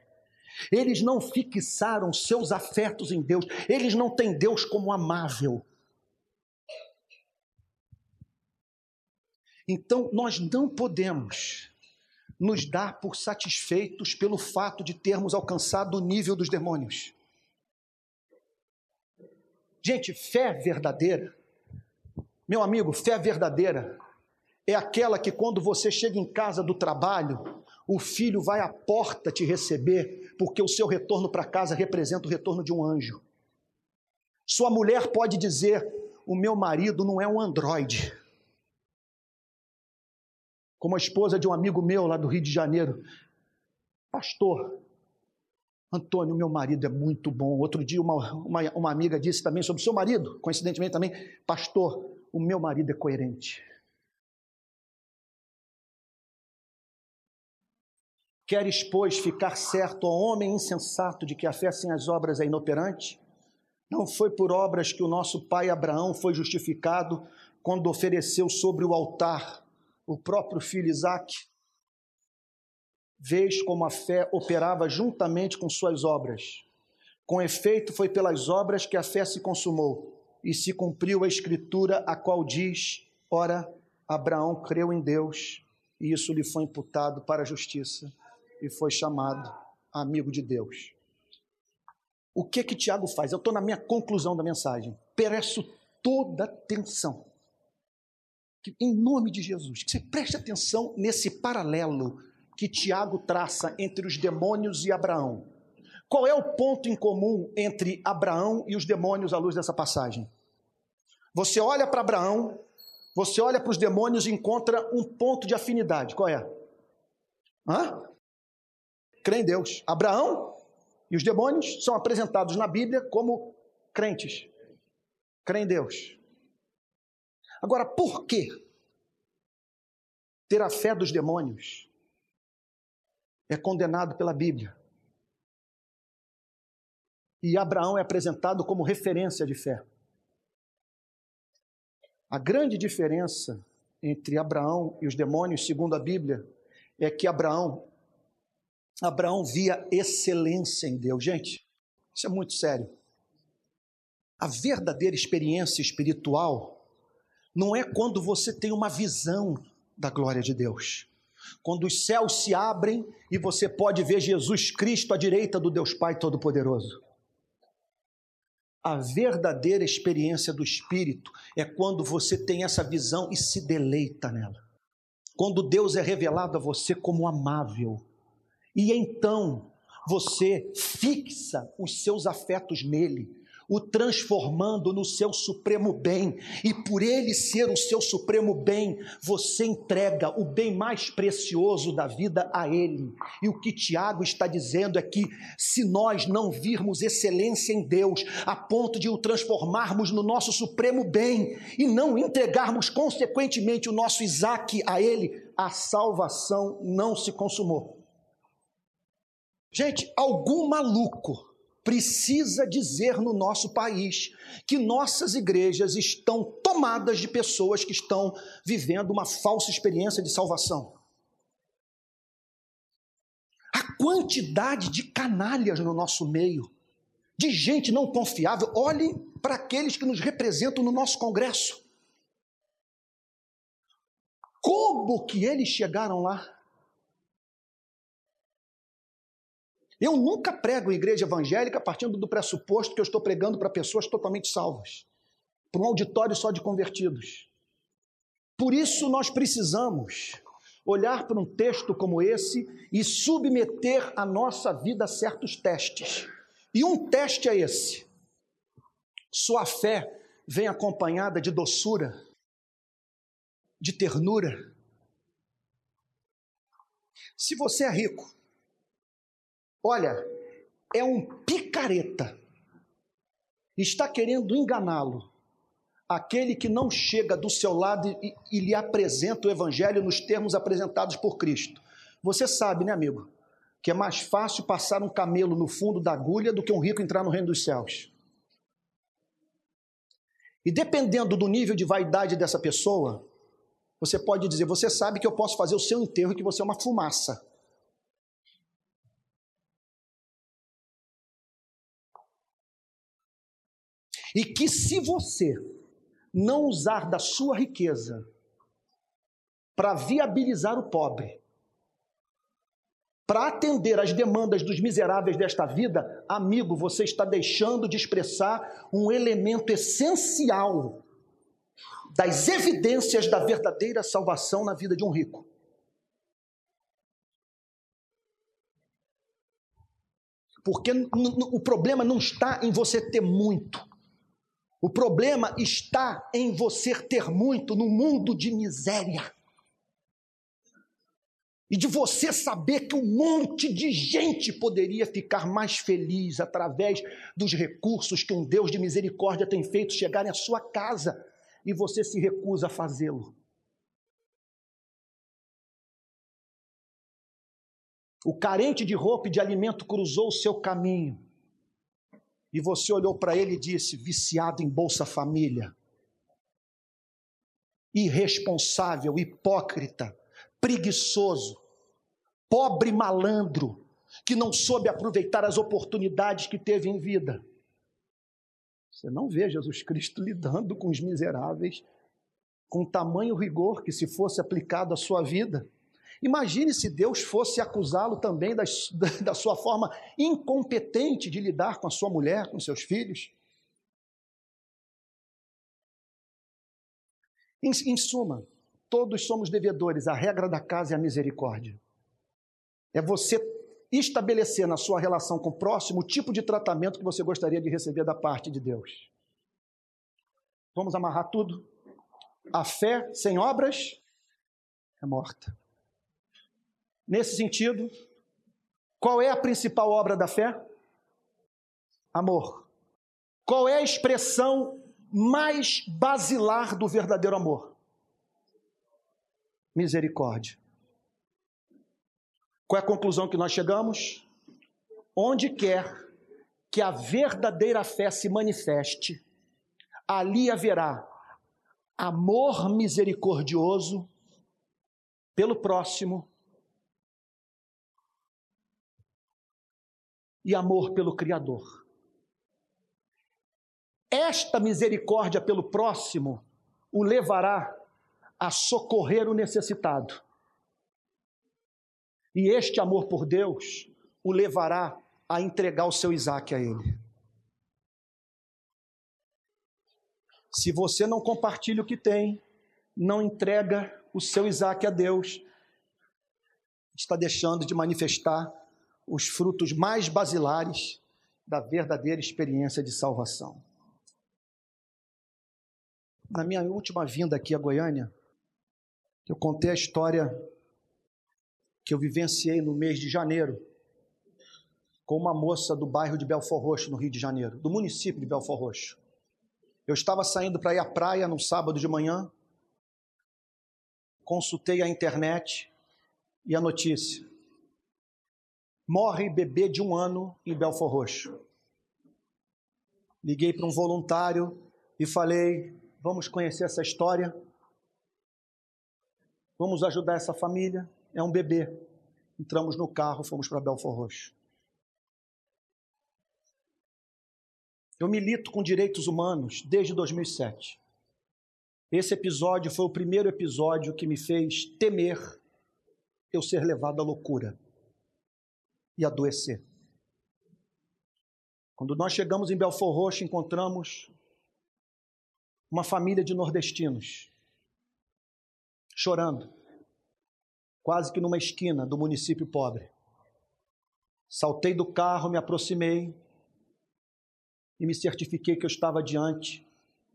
Eles não fixaram seus afetos em Deus. Eles não têm Deus como amável. Então, nós não podemos nos dar por satisfeitos pelo fato de termos alcançado o nível dos demônios. Gente, fé verdadeira, meu amigo, fé verdadeira é aquela que quando você chega em casa do trabalho, o filho vai à porta te receber, porque o seu retorno para casa representa o retorno de um anjo. Sua mulher pode dizer: O meu marido não é um androide como a esposa de um amigo meu lá do Rio de Janeiro. Pastor, Antônio, meu marido é muito bom. Outro dia, uma, uma, uma amiga disse também sobre seu marido, coincidentemente também, Pastor, o meu marido é coerente. Queres, pois, ficar certo, ó homem insensato, de que a fé sem as obras é inoperante? Não foi por obras que o nosso pai Abraão foi justificado quando ofereceu sobre o altar o próprio filho Isaac, vês como a fé operava juntamente com suas obras. Com efeito, foi pelas obras que a fé se consumou e se cumpriu a escritura, a qual diz: Ora, Abraão creu em Deus e isso lhe foi imputado para a justiça e foi chamado amigo de Deus. O que que Tiago faz? Eu estou na minha conclusão da mensagem. Peço toda atenção que, em nome de Jesus, que você preste atenção nesse paralelo que Tiago traça entre os demônios e Abraão. Qual é o ponto em comum entre Abraão e os demônios à luz dessa passagem? Você olha para Abraão, você olha para os demônios e encontra um ponto de afinidade. Qual é? Hã? Crê em Deus. Abraão e os demônios são apresentados na Bíblia como crentes. Crê em Deus. Agora, por que ter a fé dos demônios é condenado pela Bíblia? E Abraão é apresentado como referência de fé. A grande diferença entre Abraão e os demônios, segundo a Bíblia, é que Abraão Abraão via excelência em Deus. Gente, isso é muito sério. A verdadeira experiência espiritual não é quando você tem uma visão da glória de Deus. Quando os céus se abrem e você pode ver Jesus Cristo à direita do Deus Pai Todo-Poderoso. A verdadeira experiência do Espírito é quando você tem essa visão e se deleita nela. Quando Deus é revelado a você como amável. E então você fixa os seus afetos nele o transformando no seu supremo bem, e por ele ser o seu supremo bem, você entrega o bem mais precioso da vida a ele. E o que Tiago está dizendo é que se nós não virmos excelência em Deus, a ponto de o transformarmos no nosso supremo bem e não entregarmos consequentemente o nosso Isaac a ele, a salvação não se consumou. Gente, algum maluco precisa dizer no nosso país que nossas igrejas estão tomadas de pessoas que estão vivendo uma falsa experiência de salvação. A quantidade de canalhas no nosso meio, de gente não confiável, olhe para aqueles que nos representam no nosso congresso. Como que eles chegaram lá? Eu nunca prego em igreja evangélica partindo do pressuposto que eu estou pregando para pessoas totalmente salvas, para um auditório só de convertidos. Por isso nós precisamos olhar para um texto como esse e submeter a nossa vida a certos testes. E um teste é esse: sua fé vem acompanhada de doçura, de ternura. Se você é rico, olha, é um picareta, está querendo enganá-lo. Aquele que não chega do seu lado e, e lhe apresenta o evangelho nos termos apresentados por Cristo. Você sabe, né, amigo, que é mais fácil passar um camelo no fundo da agulha do que um rico entrar no reino dos céus. E dependendo do nível de vaidade dessa pessoa, você pode dizer: Você sabe que eu posso fazer o seu enterro e que você é uma fumaça. E que se você não usar da sua riqueza para viabilizar o pobre, para atender às demandas dos miseráveis desta vida, amigo, você está deixando de expressar um elemento essencial das evidências da verdadeira salvação na vida de um rico. Porque o problema não está em você ter muito. O problema está em você ter muito no mundo de miséria. E de você saber que um monte de gente poderia ficar mais feliz através dos recursos que um Deus de misericórdia tem feito chegarem à sua casa e você se recusa a fazê-lo. O carente de roupa e de alimento cruzou o seu caminho. E você olhou para ele e disse: viciado em Bolsa Família, irresponsável, hipócrita, preguiçoso, pobre malandro, que não soube aproveitar as oportunidades que teve em vida. Você não vê Jesus Cristo lidando com os miseráveis com tamanho rigor que, se fosse aplicado à sua vida, imagine se Deus fosse acusá-lo também da, da sua forma incompetente de lidar com a sua mulher, com seus filhos. Em, em suma, todos somos devedores, a regra da casa é a misericórdia. É você estabelecer na sua relação com o próximo o tipo de tratamento que você gostaria de receber da parte de Deus. Vamos amarrar tudo? A fé sem obras é morta. Nesse sentido, qual é a principal obra da fé? Amor. Qual é a expressão mais basilar do verdadeiro amor? Misericórdia. Qual é a conclusão que nós chegamos? Onde quer que a verdadeira fé se manifeste, ali haverá amor misericordioso pelo próximo e amor pelo Criador. Esta misericórdia pelo próximo o levará a socorrer o necessitado e este amor por Deus o levará a entregar o seu Isaac a ele. Se você não compartilha o que tem, não entrega o seu Isaac a Deus, está deixando de manifestar os frutos mais basilares da verdadeira experiência de salvação. Na minha última vinda aqui a Goiânia, eu contei a história que eu vivenciei no mês de janeiro com uma moça do bairro de Belfor Roxo, no Rio de Janeiro, do município de Belfor Roxo. Eu estava saindo para ir à praia num sábado de manhã, consultei a internet e a notícia. Morre bebê de um ano em Belfor Roxo. Liguei para um voluntário e falei: vamos conhecer essa história, vamos ajudar essa família é um bebê. Entramos no carro, fomos para Belfor Roxo. Eu milito com direitos humanos desde 2007. Esse episódio foi o primeiro episódio que me fez temer eu ser levado à loucura e adoecer. Quando nós chegamos em Belfor Roxo, encontramos uma família de nordestinos chorando, quase que numa esquina do município pobre. Saltei do carro, me aproximei e me certifiquei que eu estava diante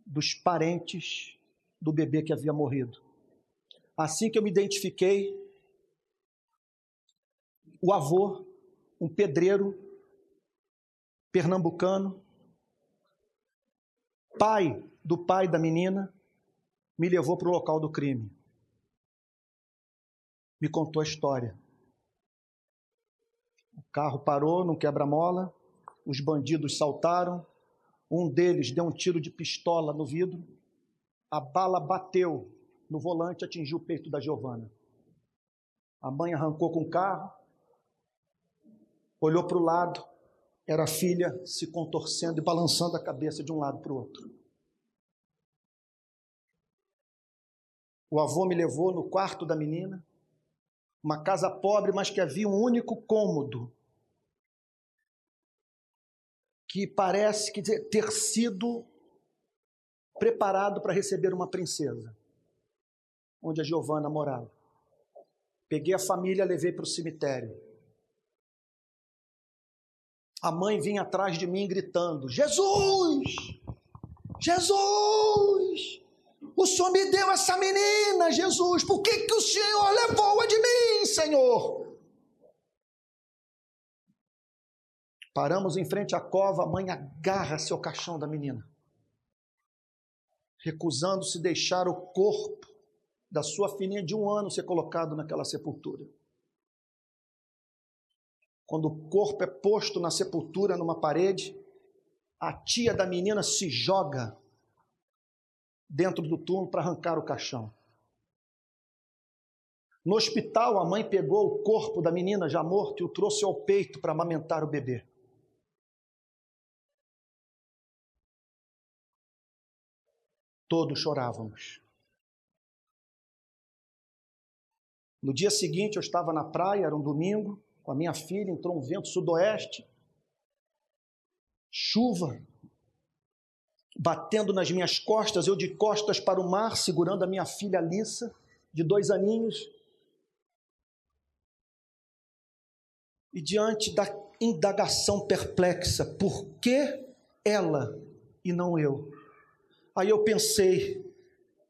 dos parentes do bebê que havia morrido. Assim que eu me identifiquei, o avô, um pedreiro pernambucano, pai do pai da menina, me levou para o local do crime. Me contou a história. O carro parou num quebra-mola, os bandidos saltaram, um deles deu um tiro de pistola no vidro, a bala bateu no volante e atingiu o peito da Giovana. A mãe arrancou com o carro, olhou para o lado, era a filha se contorcendo e balançando a cabeça de um lado para o outro. O avô me levou no quarto da menina, uma casa pobre, mas que havia um único cômodo, que parece que ter sido preparado para receber uma princesa, onde a Giovana morava. Peguei a família, levei para o cemitério. A mãe vinha atrás de mim gritando: Jesus! Jesus! O Senhor me deu essa menina, Jesus. Por que, que o Senhor levou-a de mim, Senhor? Paramos em frente à cova, a mãe agarra-se ao caixão da menina, recusando-se deixar o corpo da sua filhinha de um ano ser colocado naquela sepultura. Quando o corpo é posto na sepultura numa parede, a tia da menina se joga dentro do túmulo para arrancar o caixão. No hospital, a mãe pegou o corpo da menina já morto e o trouxe ao peito para amamentar o bebê. Todos chorávamos. No dia seguinte, eu estava na praia, era um domingo, com a minha filha, entrou um vento sudoeste, chuva, batendo nas minhas costas, eu de costas para o mar, segurando a minha filha Alissa, de dois aninhos. E diante da indagação perplexa, por que ela e não eu? Aí eu pensei,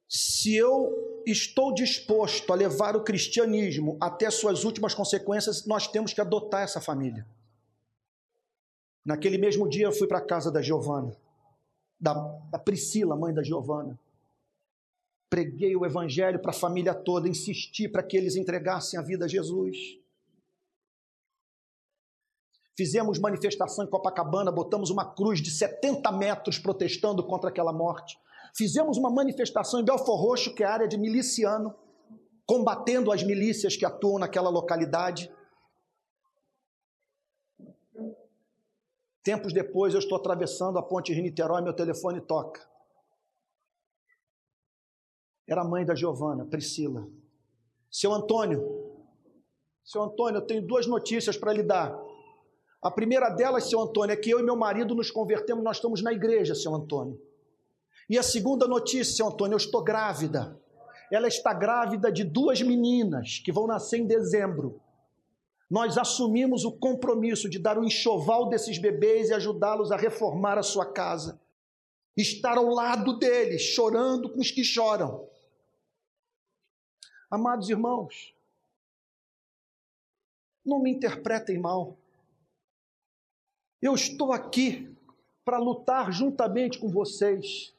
se eu estou disposto a levar o cristianismo até suas últimas consequências, nós temos que adotar essa família. Naquele mesmo dia eu fui para a casa da Giovana da, da Priscila, mãe da Giovana. Preguei o evangelho para a família toda, insisti para que eles entregassem a vida a Jesus. Fizemos manifestação em Copacabana, botamos uma cruz de 70 metros protestando contra aquela morte. Fizemos uma manifestação em Belfor Roxo, que é a área de miliciano, combatendo as milícias que atuam naquela localidade. Tempos depois, eu estou atravessando a ponte Rio-Niterói, meu telefone toca. Era a mãe da Giovana, Priscila. Seu Antônio, seu Antônio, eu tenho duas notícias para lhe dar. A primeira delas, seu Antônio, é que eu e meu marido nos convertemos, nós estamos na igreja, seu Antônio. E a segunda notícia, Antônio, eu estou grávida. Ela está grávida de duas meninas que vão nascer em dezembro nós assumimos o compromisso de dar o enxoval desses bebês e ajudá-los a reformar a sua casa. Estar ao lado deles, chorando com os que choram. Amados irmãos, não me interpretem mal. Eu estou aqui para lutar juntamente com vocês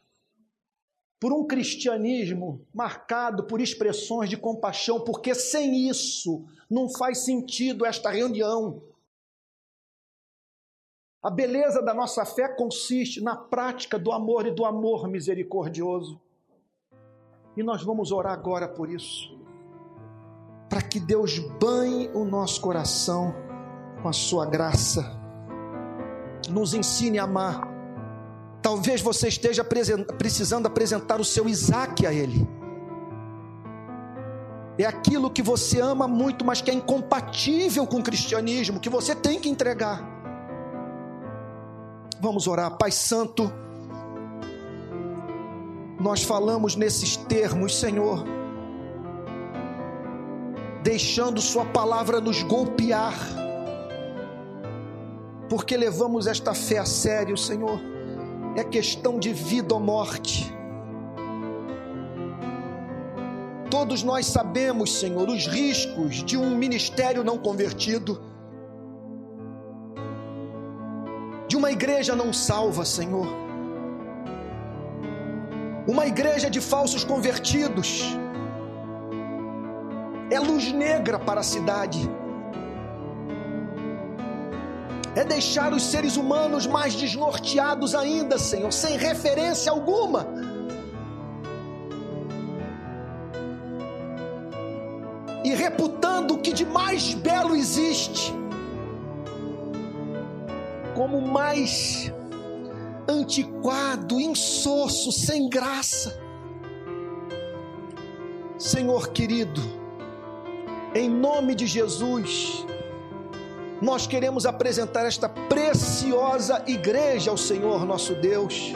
por um cristianismo marcado por expressões de compaixão, porque sem isso não faz sentido esta reunião. A beleza da nossa fé consiste na prática do amor e do amor misericordioso. E nós vamos orar agora por isso, para que Deus banhe o nosso coração com a sua graça, nos ensine a amar Talvez você esteja precisando apresentar o seu Isaac a Ele. É aquilo que você ama muito, mas que é incompatível com o cristianismo, que você tem que entregar. Vamos orar, Pai Santo. Nós falamos nesses termos, Senhor, deixando Sua palavra nos golpear, porque levamos esta fé a sério, Senhor. É questão de vida ou morte. Todos nós sabemos, Senhor, os riscos de um ministério não convertido, de uma igreja não salva, Senhor, uma igreja de falsos convertidos, é luz negra para a cidade, é deixar os seres humanos mais desnorteados ainda, Senhor, sem referência alguma e reputando o que de mais belo existe como mais antiquado, insosso, sem graça. Senhor querido, em nome de Jesus, nós queremos apresentar esta preciosa igreja ao Senhor nosso Deus.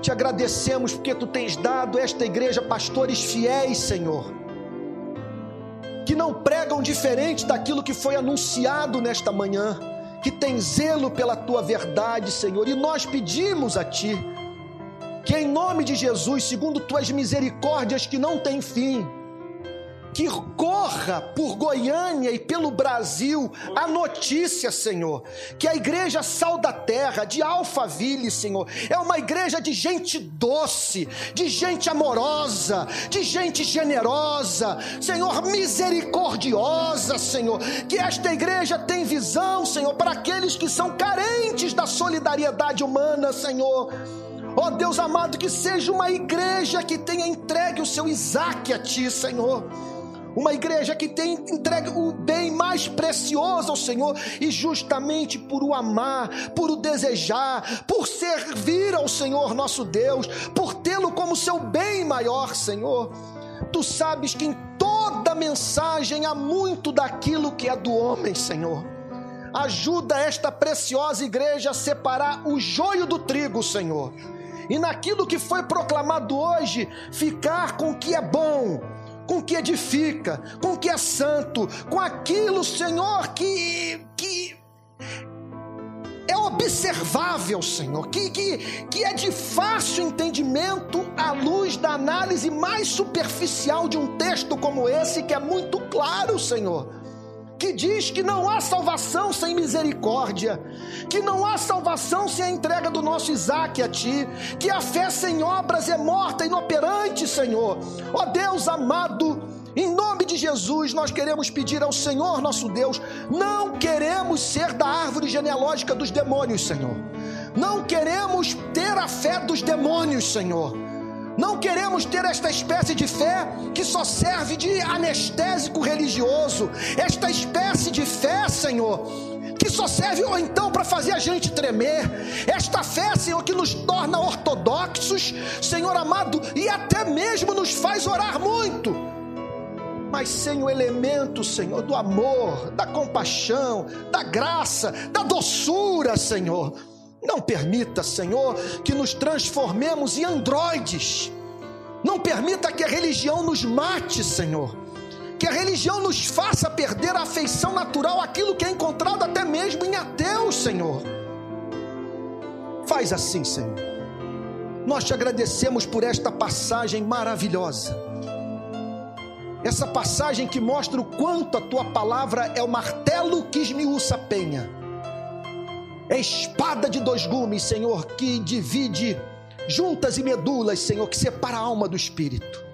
Te agradecemos porque tu tens dado esta igreja pastores fiéis, Senhor que não pregam diferente daquilo que foi anunciado nesta manhã, que tem zelo pela tua verdade, Senhor, e nós pedimos a Ti, que em nome de Jesus, segundo tuas misericórdias que não têm fim, que corra por Goiânia e pelo Brasil a notícia, Senhor, que a igreja Sal da Terra, de Alphaville, Senhor, é uma igreja de gente doce, de gente amorosa, de gente generosa, Senhor, misericordiosa, Senhor, que esta igreja tem visão, Senhor, para aqueles que são carentes da solidariedade humana, Senhor. Ó oh, Deus amado, que seja uma igreja que tenha entregue o seu Isaac a Ti, Senhor uma igreja que tem entregue o bem mais precioso ao Senhor e justamente por o amar, por o desejar, por servir ao Senhor nosso Deus, por tê-lo como seu bem maior, Senhor. Tu sabes que em toda mensagem há muito daquilo que é do homem, Senhor. Ajuda esta preciosa igreja a separar o joio do trigo, Senhor. E naquilo que foi proclamado hoje, ficar com o que é bom, com o que edifica, com o que é santo, com aquilo, Senhor, que, que é observável, Senhor, que, que, que é de fácil entendimento à luz da análise mais superficial de um texto como esse, que é muito claro, Senhor que diz que não há salvação sem misericórdia, que não há salvação sem a entrega do nosso Isaac a Ti, que a fé sem obras é morta, inoperante, Senhor. Ó Deus amado, em nome de Jesus, nós queremos pedir ao Senhor nosso Deus, não queremos ser da árvore genealógica dos demônios, Senhor. Não queremos ter a fé dos demônios, Senhor não queremos ter esta espécie de fé que só serve de anestésico religioso, esta espécie de fé, Senhor, que só serve ou então para fazer a gente tremer, esta fé, Senhor, que nos torna ortodoxos, Senhor amado, e até mesmo nos faz orar muito, mas sem o elemento, Senhor, do amor, da compaixão, da graça, da doçura, Senhor. Não permita, Senhor, que nos transformemos em androides. Não permita que a religião nos mate, Senhor. Que a religião nos faça perder a afeição natural àquilo que é encontrado até mesmo em ateus, Senhor. Faz assim, Senhor. Nós te agradecemos por esta passagem maravilhosa. Essa passagem que mostra o quanto a tua palavra é o martelo que esmiuça a penha é espada de dois gumes, Senhor, que divide juntas e medulas, Senhor, que separa a alma do espírito.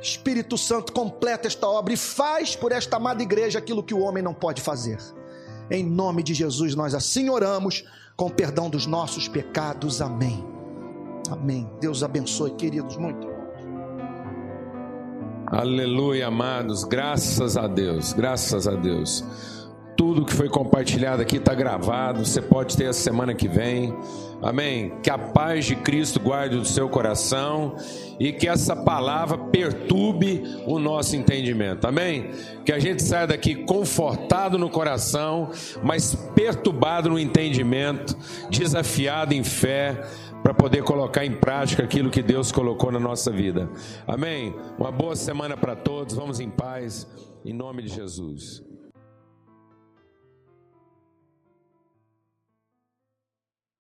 Espírito Santo completa esta obra e faz por esta amada igreja aquilo que o homem não pode fazer. Em nome de Jesus nós assim oramos, com perdão dos nossos pecados. Amém. Amém. Deus abençoe, queridos, muito. Aleluia, amados. Graças a Deus. Graças a Deus. Tudo que foi compartilhado aqui está gravado. Você pode ter a semana que vem. Amém. Que a paz de Cristo guarde o seu coração e que essa palavra perturbe o nosso entendimento. Amém. Que a gente saia daqui confortado no coração, mas perturbado no entendimento, desafiado em fé para poder colocar em prática aquilo que Deus colocou na nossa vida. Amém. Uma boa semana para todos. Vamos em paz, em nome de Jesus.